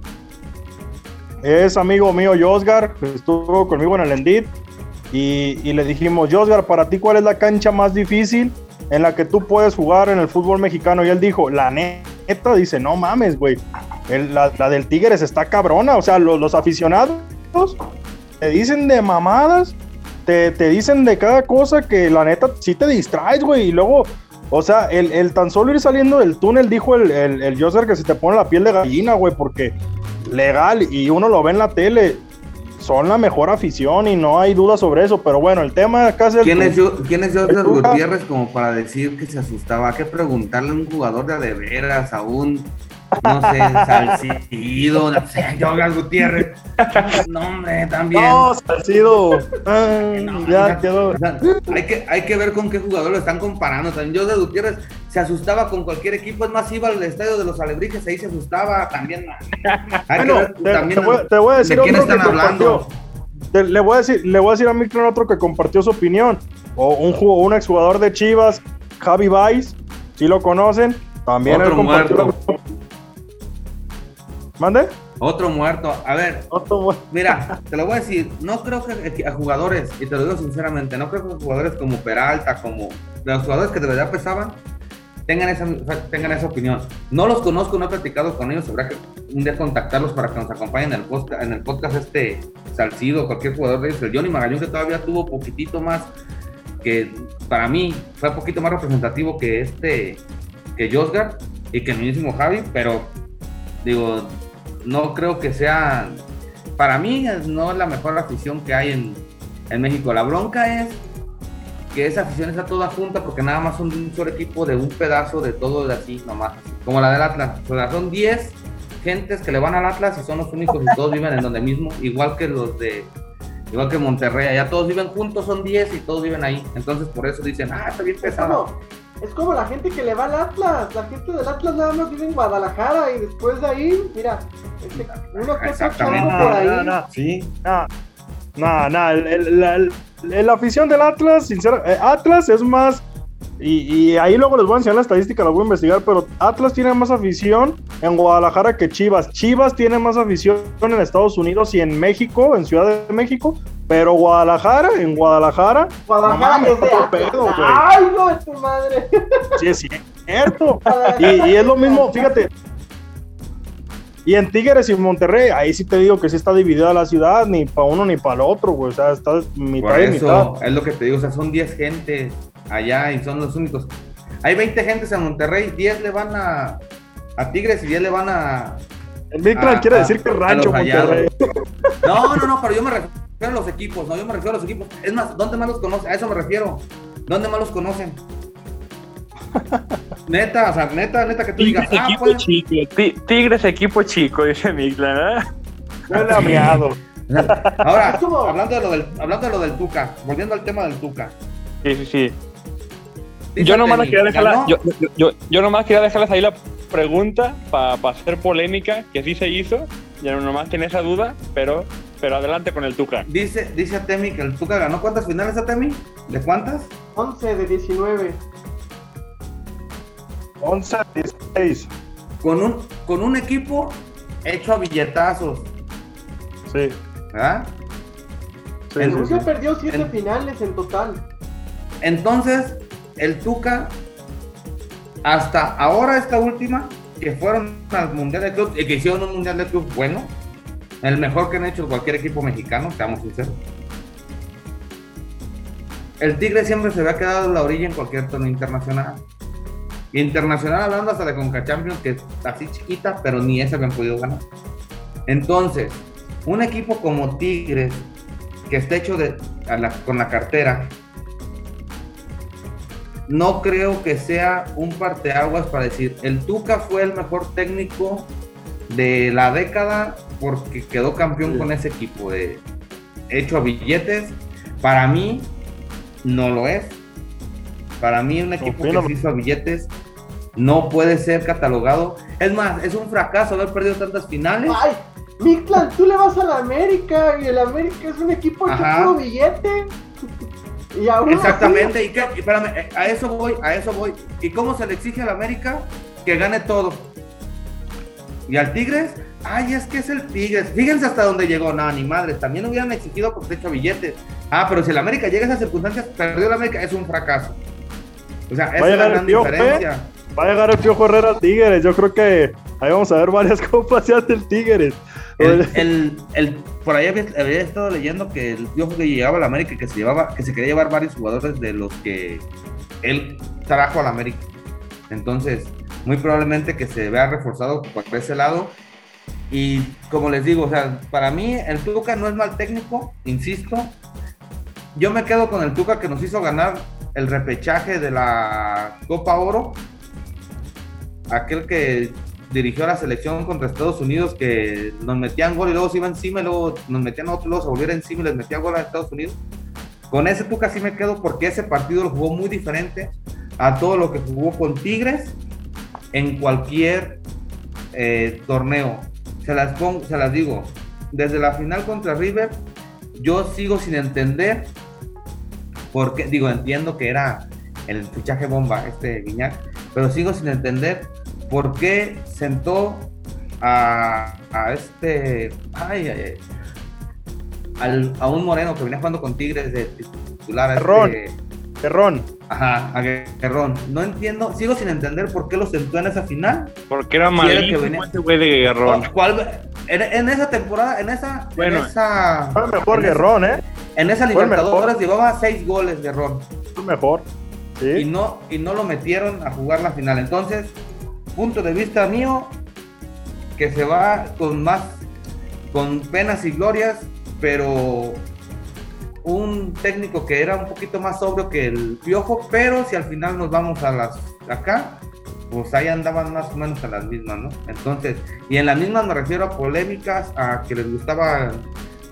Es amigo mío Josgar, estuvo conmigo en el Endit y, y le dijimos, Josgar, para ti cuál es la cancha más difícil en la que tú puedes jugar en el fútbol mexicano? Y él dijo, la neta, dice, no mames, güey, la, del Tigres está cabrona, o sea, los, los aficionados te dicen de mamadas, te, dicen de cada cosa que la neta sí te distraes, güey, y luego, o sea, el, tan solo ir saliendo del túnel, dijo el, el, el que se te pone la piel de gallina, güey, porque legal, y uno lo ve en la tele, son la mejor afición y no hay duda sobre eso, pero bueno, el tema acá es el... ¿Quién es, ¿quién es Gutiérrez como para decir que se asustaba? Hay que preguntarle a un jugador de de veras, a un no sé, [laughs] Salcido, no sé, Jogas Gutiérrez. No, hombre, también. No, Salcido. ya quedó. hay, que, hay que ver con qué jugador lo están comparando. También Jogas Gutiérrez se asustaba con cualquier equipo. Es más, iba al estadio de los Alebrijes, ahí se asustaba también. [laughs] bueno, te, también te, voy, a decir ¿de quién están hablando? le voy a decir, le voy a decir a Micron otro que compartió su opinión. O un, un exjugador de Chivas, Javi Baez, si lo conocen, también otro muerto. ¿Mande? Otro muerto. A ver, mira, [laughs] te lo voy a decir. No creo que a jugadores, y te lo digo sinceramente, no creo que jugadores como Peralta, como los jugadores que de verdad pesaban, tengan esa, tengan esa opinión. No los conozco, no he platicado con ellos. Habrá que un día contactarlos para que nos acompañen en el podcast, en el podcast este Salcido, cualquier jugador de ellos. El Johnny Magallón, que todavía tuvo poquitito más que para mí fue un poquito más representativo que este, que Josgar y que el mismísimo Javi, pero digo, no creo que sea, para mí no es la mejor afición que hay en, en México. La bronca es que esa afición está toda junta porque nada más son de un solo equipo, de un pedazo de todo de así nomás, como la del Atlas. O sea, son 10 gentes que le van al Atlas y son los únicos y todos viven en donde mismo, igual que los de igual que Monterrey, allá todos viven juntos, son 10 y todos viven ahí. Entonces por eso dicen, ah, está bien pesado. Es como la gente que le va al Atlas. La gente del Atlas nada más vive en Guadalajara y después de ahí, mira, este, uno que está por ahí. No, no, sí, no. No, no, la, afición del Atlas, sincero, eh, Atlas es más, y, ahí luego les voy a enseñar la estadística, la voy a investigar, pero Atlas tiene más afición en Guadalajara que Chivas. Chivas tiene más afición en Estados Unidos y en México, en Ciudad de México, pero Guadalajara, en Guadalajara. Guadalajara es de pedo, ¡Ay, no, es tu madre! Sí, es cierto. [laughs] y, y es lo mismo, fíjate, y en Tigres y Monterrey, ahí sí te digo que sí está dividida la ciudad, ni para uno ni para el otro, güey. O sea, está mitad Por eso, Es lo que te digo, o sea, son 10 gentes allá y son los únicos. Hay 20 gentes en Monterrey, 10 le van a, a Tigres y 10 le van a. El quiere decir que rancho Monterrey. No, no, no, pero yo me refiero a los equipos, no, yo me refiero a los equipos. Es más, ¿dónde más los conocen? A eso me refiero. ¿Dónde más los conocen? [laughs] Neta, o sea, neta, neta que tú Tigres digas. Ah, equipo chico. Tigres equipo chico, dice Migla, ¿eh? miado. Ahora, hablando de, lo del, hablando de lo del Tuca, volviendo al tema del Tuca. Sí, sí, sí. yo nomás, quería dejarla, yo, yo, yo, nomás quería dejarles ahí la pregunta para hacer polémica, que sí se hizo. Ya nomás tiene esa duda, pero, pero adelante con el Tuca. Dice, dice a Temi que el Tuca ganó. ¿Cuántas finales a Temi? ¿De cuántas? 11 de 19. 11 16. Con un, con un equipo hecho a billetazos. Sí. ¿Verdad? Sí, el Rusia perdió 7 finales en total. Entonces, el Tuca, hasta ahora esta última, que fueron al Mundial de Club, y que hicieron un Mundial de Club bueno, el mejor que han hecho cualquier equipo mexicano, seamos sinceros. El Tigre siempre se había quedado en la orilla en cualquier torneo internacional. Internacional hablando hasta de Conca Champions, que es así chiquita, pero ni esa habían podido ganar. Entonces, un equipo como Tigres, que está hecho con la cartera, no creo que sea un parteaguas para decir, el Tuca fue el mejor técnico de la década porque quedó campeón con ese equipo de hecho a billetes. Para mí, no lo es. Para mí, un equipo que se hizo a billetes no puede ser catalogado. Es más, es un fracaso haber perdido tantas finales. Ay, Mictlan, tú le vas a la América y el América es un equipo que puro billete. y aún Exactamente, y, espérame, eh, a eso voy, a eso voy. ¿Y cómo se le exige al América que gane todo? Y al Tigres, ay, es que es el Tigres. Fíjense hasta dónde llegó. No, ni madre, también hubieran exigido porque se hecho billetes. Ah, pero si el América llega a esas circunstancias, perdió el América, es un fracaso. O sea, esa es la gran diferencia. Va a llegar el Piojo Herrera al Tigres. Yo creo que ahí vamos a ver varias [laughs] copas ya del Tigres. El, el, por ahí había, estado leyendo que el Piojo que llegaba a la América que se llevaba, que se quería llevar varios jugadores de los que él trajo a la América. Entonces, muy probablemente que se vea reforzado por ese lado. Y como les digo, o sea, para mí el Tuca no es mal técnico, insisto. Yo me quedo con el Tuca que nos hizo ganar el repechaje de la Copa Oro aquel que dirigió la selección contra Estados Unidos que nos metían gol y luego se iba encima y luego nos metían otro, luego se volviera encima y les metía gol a Estados Unidos. Con ese tú casi me quedo porque ese partido lo jugó muy diferente a todo lo que jugó con Tigres en cualquier eh, torneo. Se las, pongo, se las digo, desde la final contra River, yo sigo sin entender porque, digo, entiendo que era el fichaje bomba, este Guiñac, pero sigo sin entender por qué sentó a, a este. Ay, ay, al, a un moreno que venía jugando con Tigres de titular. Guerrón. Guerrón. Ajá, a Guerrón. No entiendo, sigo sin entender por qué lo sentó en esa final. Porque era malísimo venía... ese güey de Guerrón. ¿Cuál, en, esa temporada, en esa. Bueno, en esa, fue mejor Guerrón, ¿eh? En esa Libertadores llevaba seis goles Guerrón. mejor. Y, no, y no lo metieron a jugar la final. Entonces, punto de vista mío, que se va con más, con penas y glorias, pero un técnico que era un poquito más sobrio que el Piojo, pero si al final nos vamos a las acá, pues ahí andaban más o menos en las mismas, ¿no? Entonces, y en las mismas me refiero a polémicas, a que les gustaban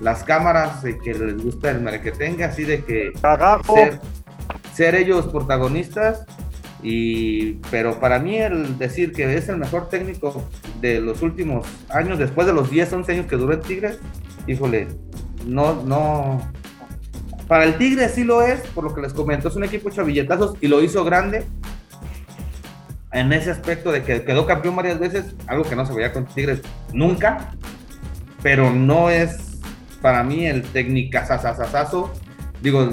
las cámaras, y que les gusta el tenga así de que ser, ser, ellos protagonistas. Y, pero para mí el decir que es el mejor técnico de los últimos años, después de los 10, 11 años que duró el Tigres, híjole, no, no, para el Tigre sí lo es, por lo que les comento, es un equipo hecho billetazos y lo hizo grande. En ese aspecto de que quedó campeón varias veces, algo que no se veía con Tigres nunca, pero no es para mí el técnica sasasasazo. Digo,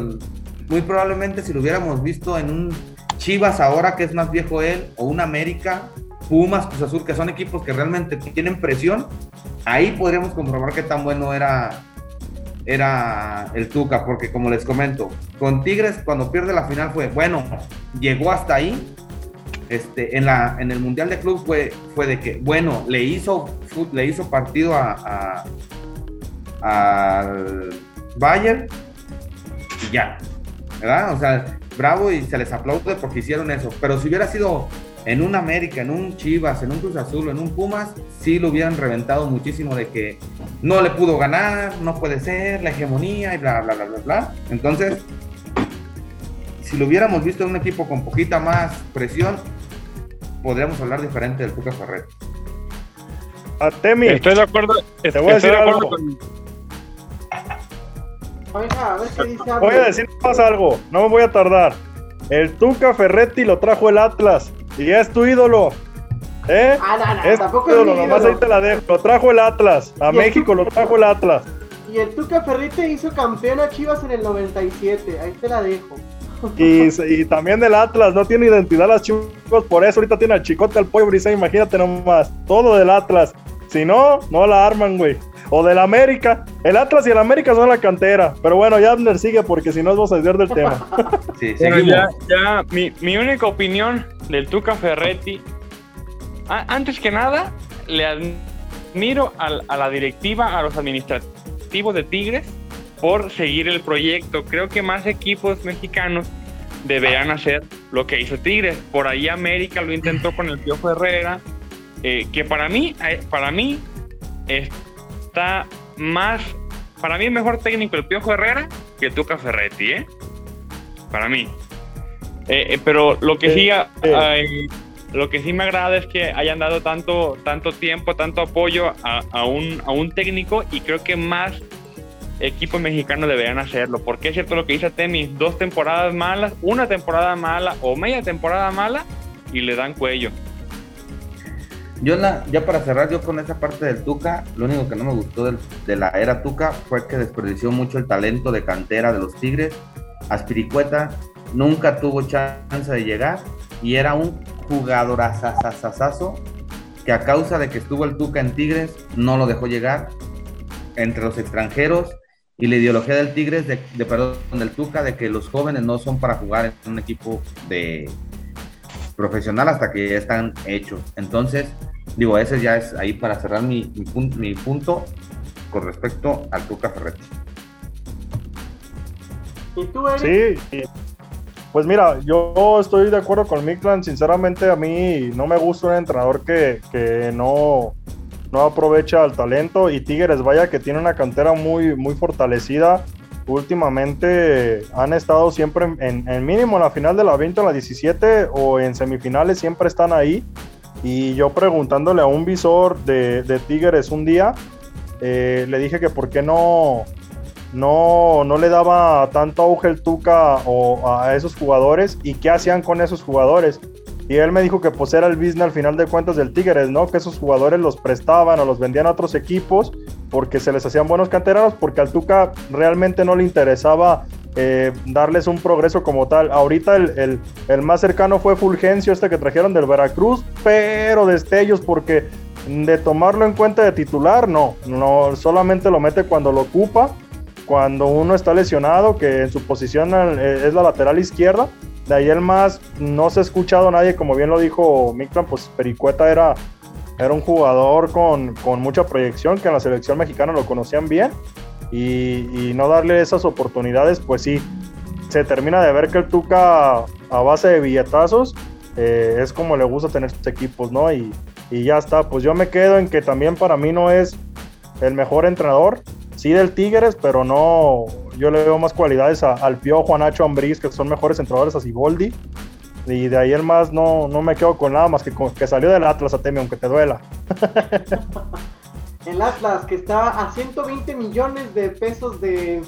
muy probablemente si lo hubiéramos visto en un Chivas ahora que es más viejo él, o un América, Pumas, Cruz Azul, que son equipos que realmente tienen presión, ahí podríamos comprobar qué tan bueno era era el Tuca, porque como les comento, con Tigres cuando pierde la final fue, bueno, llegó hasta ahí. Este, en, la, en el Mundial de Club fue, fue de que, bueno, le hizo, le hizo partido a, al Bayern y ya, ¿verdad? O sea, bravo y se les aplaude porque hicieron eso. Pero si hubiera sido en un América, en un Chivas, en un Cruz Azul, en un Pumas, sí lo hubieran reventado muchísimo de que no le pudo ganar, no puede ser, la hegemonía y bla, bla, bla, bla, bla. Entonces, si lo hubiéramos visto en un equipo con poquita más presión, podríamos hablar diferente del Tuca Ferret. Atemi. Estoy de acuerdo. Te voy a decir algo. Voy a decir más algo, no me voy a tardar. El Tuca Ferretti lo trajo el Atlas y es tu ídolo. ¿Eh? Ah, no, no, es tampoco tu ídolo, nomás ahí te la dejo. Lo trajo el Atlas. A México lo trajo el Atlas. Y el Tuca Ferretti hizo campeón a Chivas en el 97. Ahí te la dejo. Y, [laughs] y también del Atlas, no tiene identidad las chicos, por eso ahorita tiene al chicote al pollo brisa, imagínate nomás, todo del Atlas. Si no, no la arman, güey. O del América. El Atlas y el América son la cantera. Pero bueno, ya Abner sigue porque si no vamos a desviar del tema. [laughs] Sí, ya, ya mi, mi, única opinión del Tuca Ferretti. antes que nada, le admiro a, la directiva, a los administrativos de Tigres por seguir el proyecto. Creo que más equipos mexicanos deberían hacer lo que hizo Tigres. Por ahí América lo intentó con el Piojo Herrera, eh, que para mí, eh, para mí está más, para mí es mejor técnico el Piojo Herrera que Tuca Ferretti, ¿eh? Para mí. Eh, pero lo que sí, lo que sí me agrada es que hayan dado tanto, tanto tiempo, tanto apoyo a, un, a un técnico y creo que más equipos mexicanos deberían hacerlo, porque es cierto lo que dice Temi, dos temporadas malas, una temporada mala o media temporada mala y le dan cuello. Yo ya para cerrar, yo con esa parte del Tuca, lo único que no me gustó de la era Tuca fue que desperdició mucho el talento de cantera de los Tigres. Aspiricueta nunca tuvo chance de llegar y era un jugador asasasazo que a causa de que estuvo el Tuca en Tigres no lo dejó llegar entre los extranjeros y la ideología del Tigres de, de perdón del Tuca de que los jóvenes no son para jugar en un equipo de profesional hasta que ya están hechos. Entonces, Digo, ese ya es ahí para cerrar mi, mi, punto con respecto al Tuca Ferretti. ¿Y tú, Eric? Sí, pues mira, yo estoy de acuerdo con Miklan. Sinceramente, a mí no me gusta un entrenador que, que no, no aprovecha el talento. Y Tigres, vaya que tiene una cantera muy, muy fortalecida. Últimamente han estado siempre en, en mínimo en la final de la 20 o la 17 o en semifinales, siempre están ahí. Y yo preguntándole a un visor de, de Tigres un día, eh, le dije que por qué no, no, no le daba tanto auge el Tuca o a esos jugadores y qué hacían con esos jugadores. Y él me dijo que pues era el business al final de cuentas del Tigres, ¿no? Que esos jugadores los prestaban o los vendían a otros equipos porque se les hacían buenos canteranos, porque al Tuca realmente no le interesaba eh, darles un progreso como tal. Ahorita el, más cercano fue Fulgencio, este que trajeron del Veracruz, pero destellos porque de tomarlo en cuenta de titular, no, no, solamente lo mete cuando lo ocupa. cuando uno está lesionado, que en su posición eh, es la lateral izquierda. De ahí el más, no se ha escuchado nadie, como bien lo dijo Mictlan, pues Pericueta era, era un jugador con, con, mucha proyección, que en la selección mexicana lo conocían bien. Y, no darle esas oportunidades, pues sí, se termina de ver que el Tuca a base de billetazos eh, es como le gusta tener sus equipos, ¿no? Y, y ya está, pues yo me quedo en que también para mí no es el mejor entrenador, sí del Tigres, pero no, yo le veo más cualidades al Pio, Juanacho, Ambriz, que son mejores entrenadores a Siboldi. Y de ahí el más no, no me quedo con nada más que, que salió del Atlas a Temi, aunque te duela. [laughs] el Atlas, que está a 120 millones de pesos de.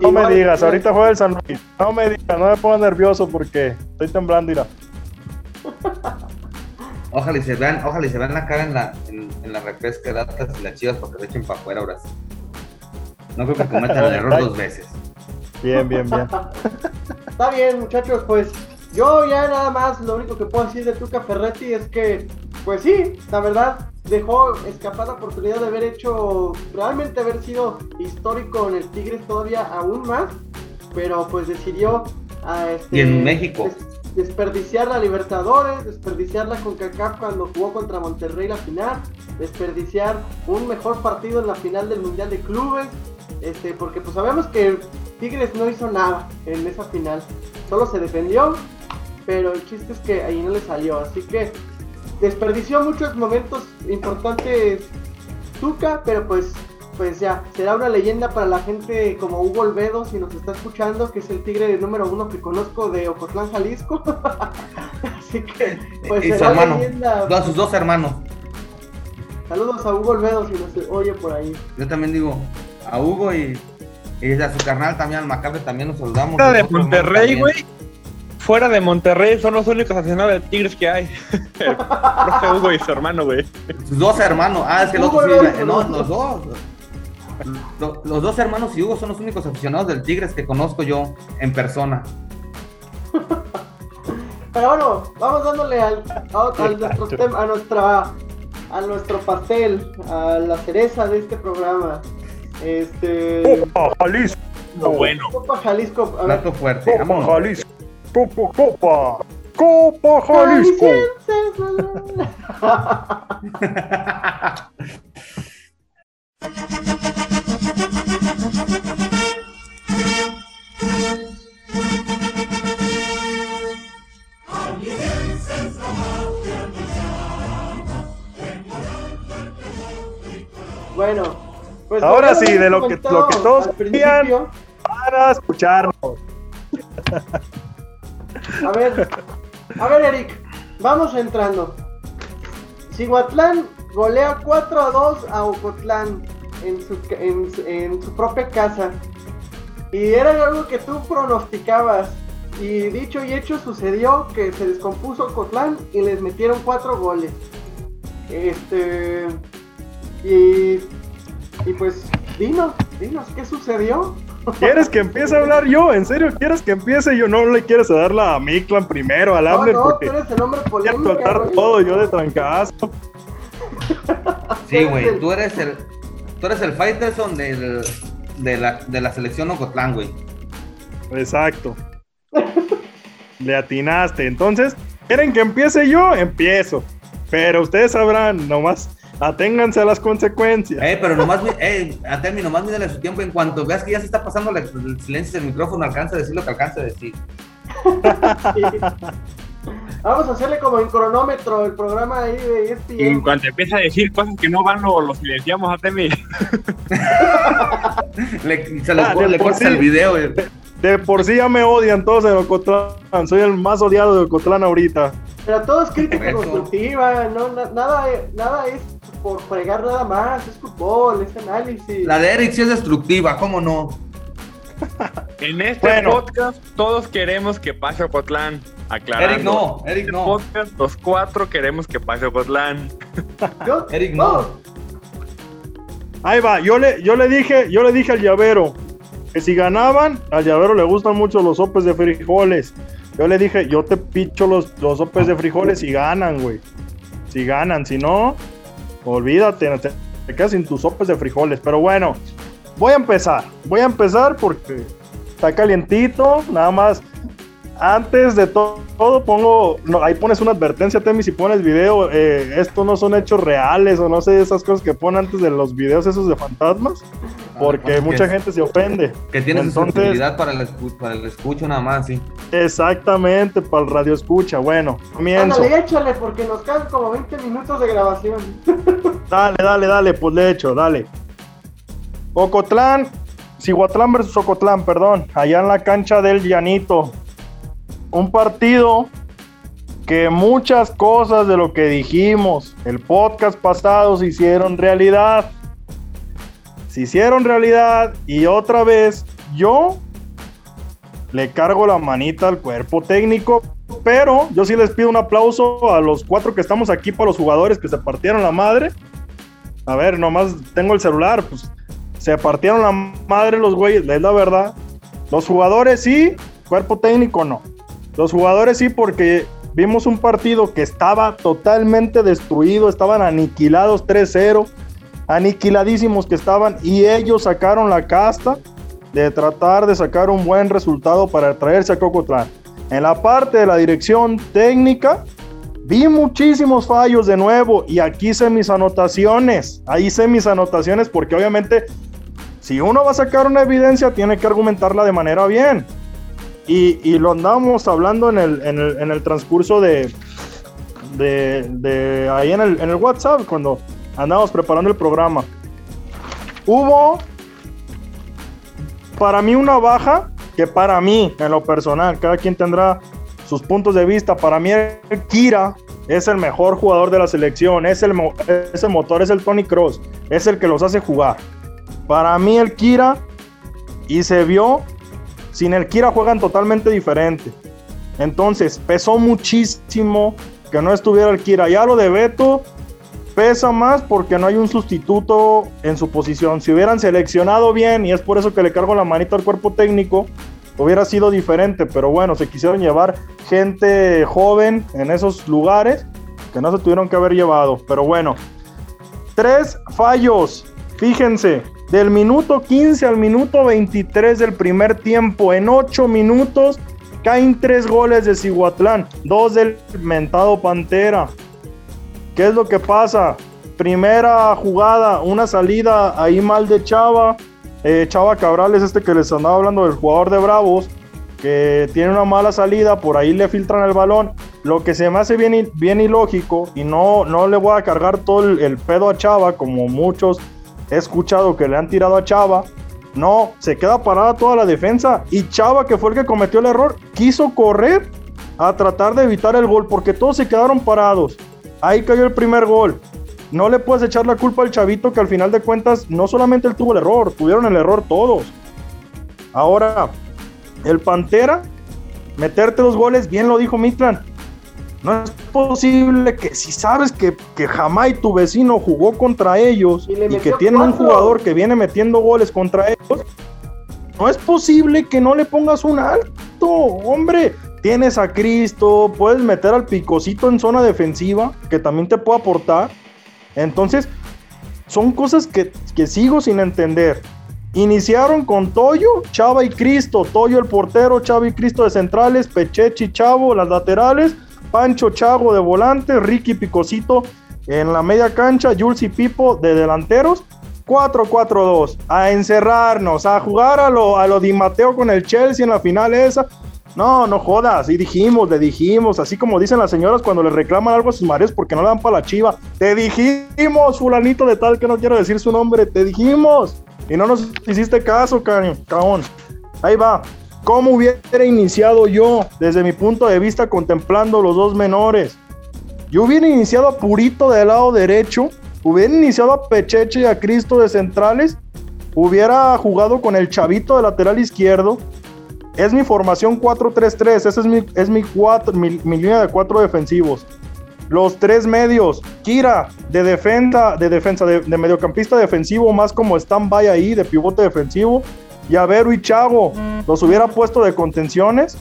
No me digas, ahorita juega el San Luis. No me digas, no me pongas nervioso porque estoy temblando, mira. [laughs] Ojalá y se vean, ojalá y se vean la cara en la, en, la repesca de Atlas y las chivas porque le echen para afuera ahora sí. No creo que cometan el error [laughs] dos veces. Bien, bien, bien. [laughs] Está bien, muchachos, pues yo ya nada más lo único que puedo decir de Tuca Ferretti es que, pues sí, la verdad, dejó escapar la oportunidad de haber hecho, realmente haber sido histórico en el Tigres todavía aún más, pero pues decidió... a este, y en México. desperdiciar la Libertadores, desperdiciar la CONCACAF cuando jugó contra Monterrey la final, desperdiciar un mejor partido en la final del Mundial de Clubes, este, porque pues sabemos que Tigres no hizo nada en esa final, solo se defendió, pero el chiste es que ahí no le salió, así que desperdició muchos momentos importantes Tuca, pero pues pues ya, será una leyenda para la gente como Hugo Olvedo, si nos está escuchando, que es el tigre número uno que conozco de Ocotlán, Jalisco. [laughs] Así que, pues y su hermano, leyenda. sus dos hermanos. Saludos a Hugo Olvedo si nos oye por ahí. Yo también digo a Hugo y, y a su carnal también, al Macabre también nos saludamos. De Monterrey, güey. Fuera de Monterrey son los únicos aficionados de Tigres que hay. [laughs] el profe Hugo y su hermano, güey. Sus dos hermanos. Ah, es que el otro sí. No, los dos los dos hermanos y Hugo son los únicos aficionados del Tigres que conozco yo en persona. Pero bueno, vamos dándole al, a, nuestro a nuestra a nuestro pastel, a la cereza de este programa. Este Copa Jalisco. bueno. Copa Jalisco. A ver. fuerte. Copa Jalisco. Copa, Copa. Copa Jalisco. Bueno, pues ahora sí, de lo que, lo que todos querían para escucharnos. [laughs] A ver, a ver, Eric, vamos entrando. Siguatlán golea 4 a 2 a Ocotlán en su, en, su propia casa. Y era algo que tú pronosticabas. Y dicho y hecho sucedió que se descompuso Ocotlán y les metieron 4 goles. Este. Y, y pues, dinos, dinos, ¿qué sucedió? ¿Quieres que empiece a hablar yo? ¿En serio quieres que empiece yo? ¿No le quieres darla a Miklan primero, al Abner? No, no, tú eres el hombre polémico. todo yo de trancazo. Sí, güey, tú eres el, tú eres el Fighterson del, de, la, de la selección Ocotlán, güey. Exacto. Le atinaste. Entonces, ¿quieren que empiece yo? Empiezo. Pero ustedes sabrán, nomás aténganse a las consecuencias. Eh, pero nomás, eh, Atemi, nomás mídale su tiempo. En cuanto veas que ya se está pasando el silencio del micrófono, alcanza a decir lo que alcanza a decir. [laughs] Vamos a hacerle como en cronómetro el programa ahí de ESPN. Y en cuanto empieza a decir cosas que no van, lo, silenciamos a Temi. [laughs] le, se ah, le corta el video. De, por sí ya me odian todos en Ocotlán. Soy el más odiado de Ocotlán ahorita. Pero todo es crítica constructiva, no, nada, nada es por fregar nada más, es fútbol, es análisis. La de Eric sí es destructiva, ¿cómo no? [laughs] En este podcast todos queremos que pase Ocotlán. Aclarando. Eric no, Eric este no. Podcast, los cuatro queremos que pase Ocotlán. [laughs] Eric no. Ahí va, yo le, yo le dije, yo le dije al llavero que si ganaban, al llavero le gustan mucho los sopes de frijoles. Yo le dije, yo te picho los, los sopes de frijoles y ganan, güey. Si ganan, si no, olvídate, te, quedas sin tus sopes de frijoles. Pero bueno, voy a empezar. Voy a empezar porque está calientito. Nada más antes de todo, pongo, ahí pones una advertencia, Temi, si pones video, eh, esto no son hechos reales o no sé, esas cosas que ponen antes de los videos esos de fantasmas, porque mucha gente se ofende. Que tiene sensibilidad para el, para el escucho nada más, sí. Exactamente, para el radio escucha. Bueno, comienzo. Ándale, échale, porque nos quedan como 20 minutos de grabación. [laughs] dale, dale, dale, pues le echo, dale. Ocotlán, Cihuatlán versus Ocotlán, perdón, allá en la cancha del Llanito un partido que muchas cosas de lo que dijimos el podcast pasado se hicieron realidad. Se hicieron realidad y otra vez yo le cargo la manita al cuerpo técnico, pero yo sí les pido un aplauso a los cuatro que estamos aquí para los jugadores que se partieron la madre. A ver, nomás tengo el celular, pues se partieron la madre los güeyes, es la verdad. Los jugadores sí, cuerpo técnico no. Los jugadores sí, porque vimos un partido que estaba totalmente destruido, estaban aniquilados 3-0, aniquiladísimos que estaban, y ellos sacaron la casta de tratar de sacar un buen resultado para traerse a Cocotlán. En la parte de la dirección técnica, vi muchísimos fallos de nuevo y aquí hice mis anotaciones. Ahí hice mis anotaciones porque obviamente si uno va a sacar una evidencia tiene que argumentarla de manera bien. Y, lo andábamos hablando en el, en el, transcurso de, de, ahí en el, en el WhatsApp, cuando andábamos preparando el programa. Hubo para mí una baja que para mí, en lo personal, cada quien tendrá sus puntos de vista. Para mí, el Kira es el mejor jugador de la selección, es el, es el motor, es el Tony Cross, es el que los hace jugar. Para mí, el Kira, y se vio sin el Kira juegan totalmente diferente. Entonces, pesó muchísimo que no estuviera el Kira. Ya lo de Beto pesa más porque no hay un sustituto en su posición. Si hubieran seleccionado bien, y es por eso que le cargo la manita al cuerpo técnico, hubiera sido diferente. Pero bueno, se quisieron llevar gente joven en esos lugares que no se tuvieron que haber llevado. Pero bueno, tres fallos. Fíjense, del minuto 15 al minuto 23 del primer tiempo, en 8 minutos, caen 3 goles de Cihuatlán, 2 del mentado Pantera. ¿Qué es lo que pasa? Primera jugada, una salida ahí mal de Chava. Eh, Chava Cabral es este que les andaba hablando del jugador de Bravos, que tiene una mala salida, por ahí le filtran el balón. Lo que se me hace bien, ilógico, y no, no le voy a cargar todo el, el pedo a Chava, como muchos he escuchado que le han tirado a Chava. No, se queda parada toda la defensa. Y Chava, que fue el que cometió el error, quiso correr a tratar de evitar el gol porque todos se quedaron parados. Ahí cayó el primer gol. No le puedes echar la culpa al chavito que al final de cuentas no solamente él tuvo el error, tuvieron el error todos. Ahora, el Pantera, meterte dos goles, bien lo dijo Mitran, no es posible que si sabes que, que Jamai, tu vecino, jugó contra ellos y, que tiene un jugador que viene metiendo goles contra ellos, no es posible que no le pongas un alto, hombre. Tienes a Cristo, puedes meter al picocito en zona defensiva, que también te puede aportar. Entonces, son cosas que, que sigo sin entender. Iniciaron con Toyo, Chava y Cristo. Toyo el portero, Chava y Cristo de centrales, Pechechi, Chavo, las laterales Pancho Chago de volante, Ricky Picosito en la media cancha, Jules y Pipo de delanteros. 4-4-2, a encerrarnos, a jugar a lo, a lo Di Mateo con el Chelsea en la final esa. No, no jodas, y dijimos, le dijimos, así como dicen las señoras cuando le reclaman algo a sus maridos porque no le dan para la chiva. Te dijimos, fulanito de tal que no quiero decir su nombre, te dijimos. Y no nos hiciste caso, cabrón. Ahí va. ¿Cómo hubiera iniciado yo, desde mi punto de vista, contemplando los dos menores? Yo hubiera iniciado a Purito del lado derecho, hubiera iniciado a Pecheche y a Cristo de centrales, hubiera jugado con el Chavito de lateral izquierdo. Es mi formación 4-3-3, esa es, mi, es mi, cuatro, línea de cuatro defensivos. Los tres medios, Kira de defensa, de defensa, de, mediocampista defensivo, más como stand-by ahí, de pivote defensivo y Vero y Chavo los hubiera puesto de contenciones.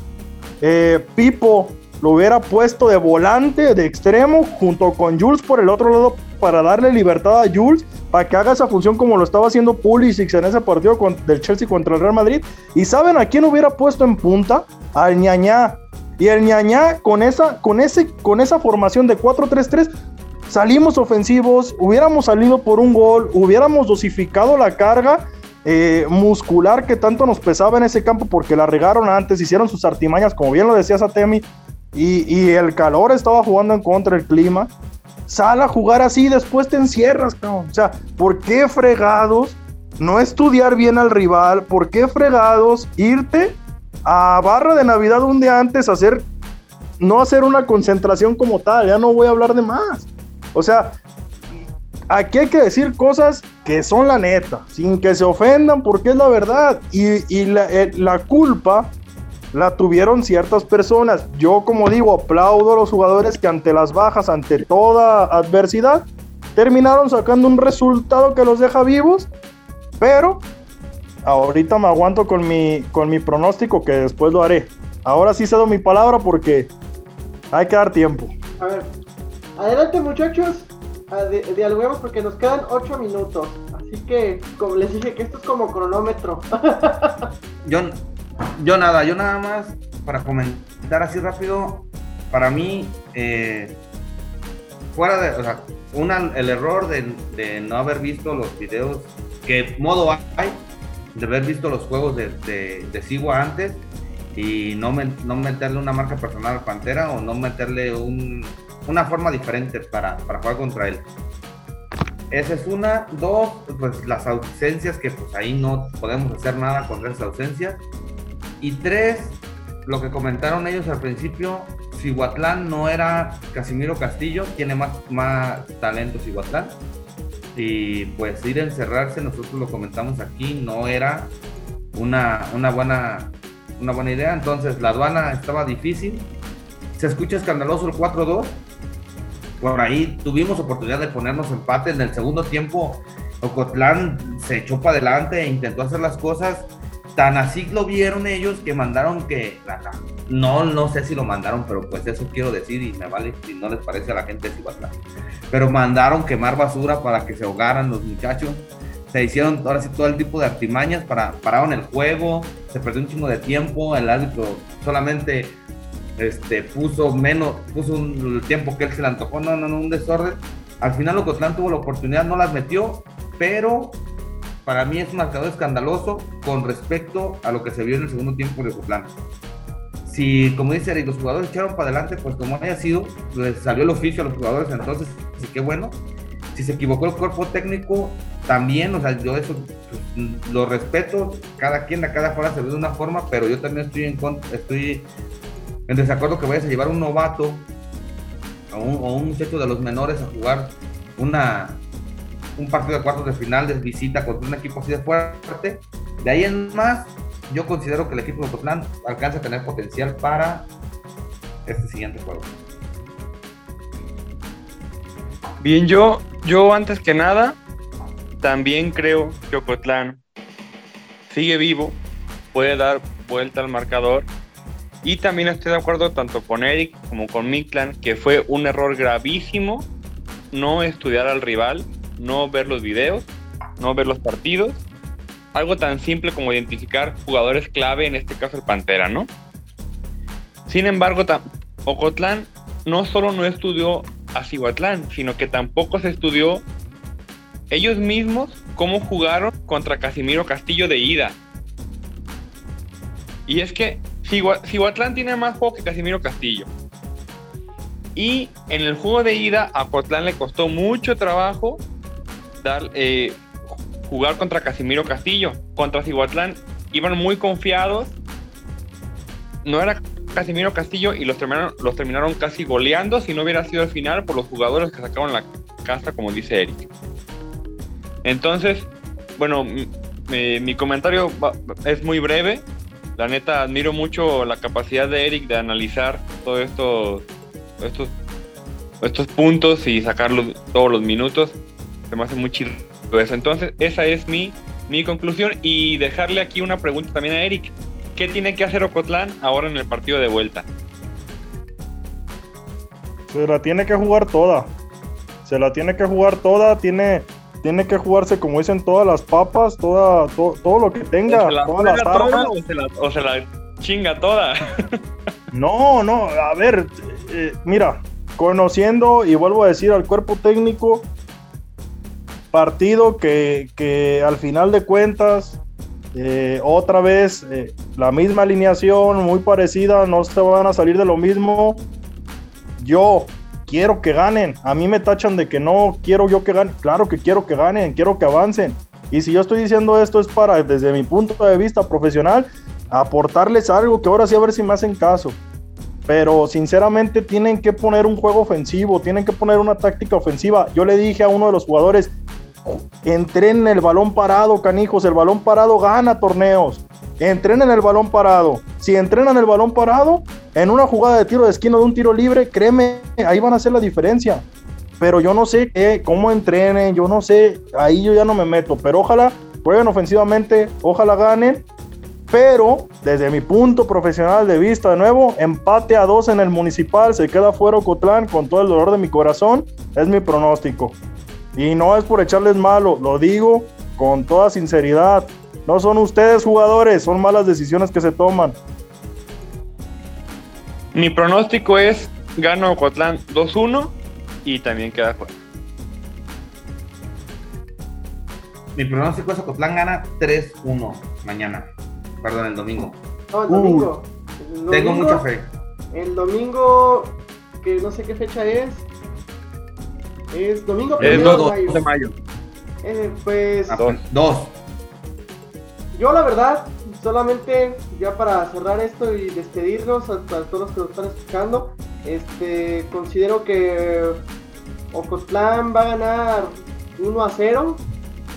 Eh, Pipo lo hubiera puesto de volante, de extremo, junto con Jules por el otro lado para darle libertad a Jules para que haga esa función como lo estaba haciendo Pulisic en ese partido del Chelsea contra el Real Madrid. ¿Y saben a quién hubiera puesto en punta? Al ñañá. Y el ñañá con esa, con ese, con esa formación de 4-3-3 salimos ofensivos, hubiéramos salido por un gol, hubiéramos dosificado la carga eh, muscular que tanto nos pesaba en ese campo porque la regaron antes, hicieron sus artimañas, como bien lo decía Satemi, y, y el calor estaba jugando en contra del clima. Sal a jugar así, después te encierras, O sea, ¿por qué fregados no estudiar bien al rival? ¿Por qué fregados irte a barra de Navidad un día antes a hacer, no hacer una concentración como tal? Ya no voy a hablar de más. O sea, aquí hay que decir cosas que son la neta, sin que se ofendan porque es la verdad. Y, eh, la, culpa la tuvieron ciertas personas. Yo, como digo, aplaudo a los jugadores que ante las bajas, ante toda adversidad, terminaron sacando un resultado que los deja vivos. Pero ahorita me aguanto con mi, con mi pronóstico que después lo haré. Ahora sí cedo mi palabra porque hay que dar tiempo. A ver, adelante muchachos dialoguemos porque nos quedan 8 minutos. Así que, como les dije, que esto es como cronómetro. yo, yo nada, yo nada más para comentar así rápido. Para mí, eh, fuera de, o sea, una, el error de, no haber visto los videos, que modo hay, de haber visto los juegos de, de, de Sigua antes y no, no meterle una marca personal al Pantera o no meterle un, una forma diferente para, para jugar contra él. Esa es una. Dos, pues las ausencias, que pues ahí no podemos hacer nada contra esas ausencias. Y tres, lo que comentaron ellos al principio, Cihuatlán no era Casimiro Castillo, tiene más, más talento Cihuatlán. Y pues ir a encerrarse, nosotros lo comentamos aquí, no era una, una, buena, una buena idea. Entonces la aduana estaba difícil. Se escucha escandaloso el 4-2, por ahí tuvimos oportunidad de ponernos empate en el segundo tiempo. Ocotlán se echó para adelante e intentó hacer las cosas. Tan así lo vieron ellos que mandaron que. No, no sé si lo mandaron, pero pues eso quiero decir y me vale si no les parece a la gente de Cihuatlán. Pero mandaron quemar basura para que se ahogaran los muchachos. Se hicieron ahora sí todo el tipo de artimañas para pararon el juego, se perdió un chingo de tiempo, el árbitro solamente este, puso menos, puso un, el tiempo que él se le antojó, no, no, no, un desorden. Al final Ocotlán tuvo la oportunidad, no las metió, pero para mí es un marcador escandaloso con respecto a lo que se vio en el segundo tiempo de Ocotlán. Si, como dice los jugadores echaron para adelante, pues como haya sido, les salió el oficio a los jugadores, entonces, sí que bueno. Si se equivocó el cuerpo técnico, también, o sea, yo eso pues, lo respeto, cada quien a cada hora se ve de una forma, pero yo también estoy en contra, estoy en desacuerdo que vayas a llevar un novato o un, muchacho de los menores a jugar una, un partido de cuartos de final de visita contra un equipo así de fuerte. De ahí en más, yo considero que el equipo de Ocotlán alcanza a tener potencial para este siguiente juego. Bien, yo, yo antes que nada, también creo que Ocotlán sigue vivo, puede dar vuelta al marcador y también estoy de acuerdo tanto con Eric como con Miklan que fue un error gravísimo no estudiar al rival, no ver los videos, no ver los partidos. Algo tan simple como identificar jugadores clave, en este caso el Pantera, ¿no? Sin embargo, Ocotlán no solo no estudió a Cihuatlán, sino que tampoco se estudió ellos mismos cómo jugaron contra Casimiro Castillo de ida. Y es que Cihuatlán tiene más juego que Casimiro Castillo. Y en el juego de ida a Cotlán le costó mucho trabajo dar, eh, jugar contra Casimiro Castillo. Contra Cihuatlán iban muy confiados. No era Casimiro Castillo y los terminaron, los terminaron casi goleando si no hubiera sido al final por los jugadores que sacaron la casa, como dice Eric. Entonces, bueno, mi comentario es muy breve. La neta, admiro mucho la capacidad de Eric de analizar todos estos, estos, estos puntos y sacarlos todos los minutos. Se me hace muy chido eso. Entonces, esa es mi, mi conclusión. Y dejarle aquí una pregunta también a Eric. ¿Qué tiene que hacer Ocotlán ahora en el partido de vuelta? Se la tiene que jugar toda. se la tiene que jugar toda, tiene, tiene que jugarse como dicen todas las papas, toda, to- todo lo que tenga, o se la toda armas. o se la, o se la chinga toda. No, no, a ver, eh, mira, conociendo y vuelvo a decir al cuerpo técnico, partido que, que al final de cuentas, eh, otra vez, eh, la misma alineación, muy parecida, no se van a salir de lo mismo. Yo quiero que ganen, a mí me tachan de que no quiero yo que ganen, claro que quiero que ganen, quiero que avancen. Y si yo estoy diciendo esto es para, desde mi punto de vista profesional, aportarles algo que ahora sí a ver si me hacen caso. Pero sinceramente tienen que poner un juego ofensivo, tienen que poner una táctica ofensiva. Yo le dije a uno de los jugadores, entrenen el balón parado, canijos, el balón parado gana torneos. Entrenen el balón parado. Si entrenan el balón parado, en una jugada de tiro de esquina de un tiro libre, créeme, ahí van a hacer la diferencia. Pero yo no sé cómo entrenen, yo no sé, ahí yo ya no me meto. Pero ojalá jueguen ofensivamente, ojalá ganen pero desde mi punto profesional de vista, de nuevo, empate a dos en el municipal, se queda fuera Ocotlán con todo el dolor de mi corazón, es mi pronóstico. Y no es por echarles malo, lo digo con toda sinceridad. No son ustedes jugadores, son malas decisiones que se toman. Mi pronóstico es gano Ocotlán 2-1 y también queda fuera. Mi pronóstico es Ocotlán gana 3-1 mañana. Perdón, el domingo. No, el Uh. domingo. El Tengo mucha fe. El domingo, que no sé qué fecha es. Es domingo Es primero de 2 mayo. de mayo. Eh, pues Ah, Dos. yo la verdad, solamente ya para cerrar esto y despedirnos a, a todos los que nos están escuchando, este considero que Ocotlán va a ganar 1 a 0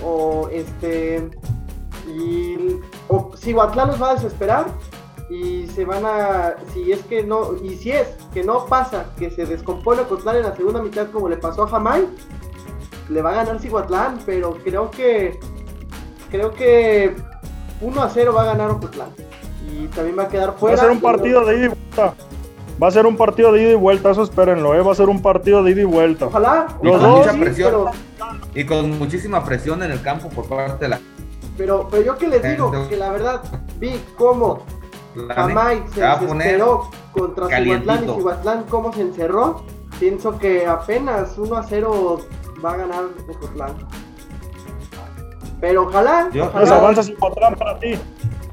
o este y o, Cihuatlán los va a desesperar y se van a si es que no y si es que no pasa que se descompone Ocotlán en la segunda mitad como le pasó a Jamai le va a ganar Cihuatlán pero creo que creo que 1 a 0 va a ganar Ocotlán y también va a quedar Va fuera a ser un partido de ida y vuelta. Va a ser un partido de ida y vuelta, eso espérenlo, ¿eh? va a ser un partido de ida y vuelta. ojalá Y Los con dos, mucha sí, presión. pero, Y con muchísima presión en el campo por parte de la. pero, pero yo que les digo Entonces- que la verdad vi cómo Jamai se se desesperó contra Cihuatlán y. Cihuatlán cómo se encerró. Pienso que apenas 1 a 0 va a ganar Ocotlán. Pero ojalá, Entonces ojalá, avanza Cihuatlán para ti.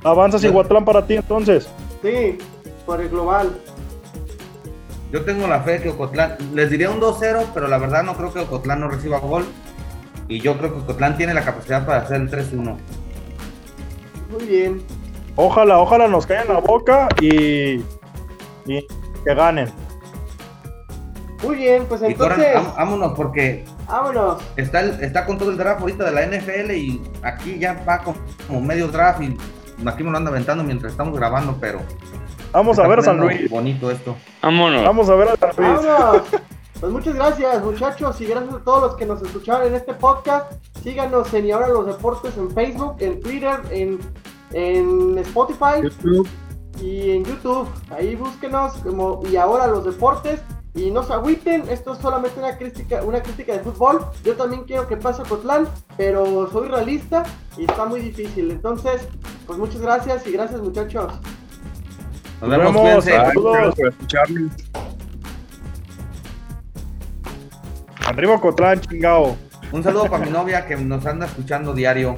Avanza Cihuatlán para ti entonces. sí, por el global. Yo tengo la fe que Ocotlán, les diría un 2-0, pero la verdad no creo que Ocotlán no reciba gol. Y yo creo que Ocotlán tiene la capacidad para hacer el 3-1. Muy bien. Ojalá, ojalá nos caigan la boca y, y que ganen. Muy bien, pues Y corran, entonces, vámonos porque vámonos. está, el- está con todo el draft ahorita de la NFL y aquí ya va como, como medio draft y aquí me lo anda aventando mientras estamos grabando, pero Vamos a ver a San Luis. Bonito esto. Vámonos. Vamos a ver a San Luis. Vámonos. Pues muchas gracias, muchachos, y gracias a todos los que nos escucharon en este podcast. Síganos en Y Ahora los Deportes en Facebook, en Twitter, en, en Spotify y en YouTube. Ahí búsquenos como Y Ahora los Deportes. Y no se agüiten, esto es solamente una crítica, una crítica de fútbol. Yo también quiero que pase Cotlán, pero soy realista y está muy difícil. Entonces, pues muchas gracias y gracias muchachos. Nos vemos, vemos, gracias por escucharnos. Arriba Cotlán, chingao. Un saludo para mi novia que nos anda escuchando diario.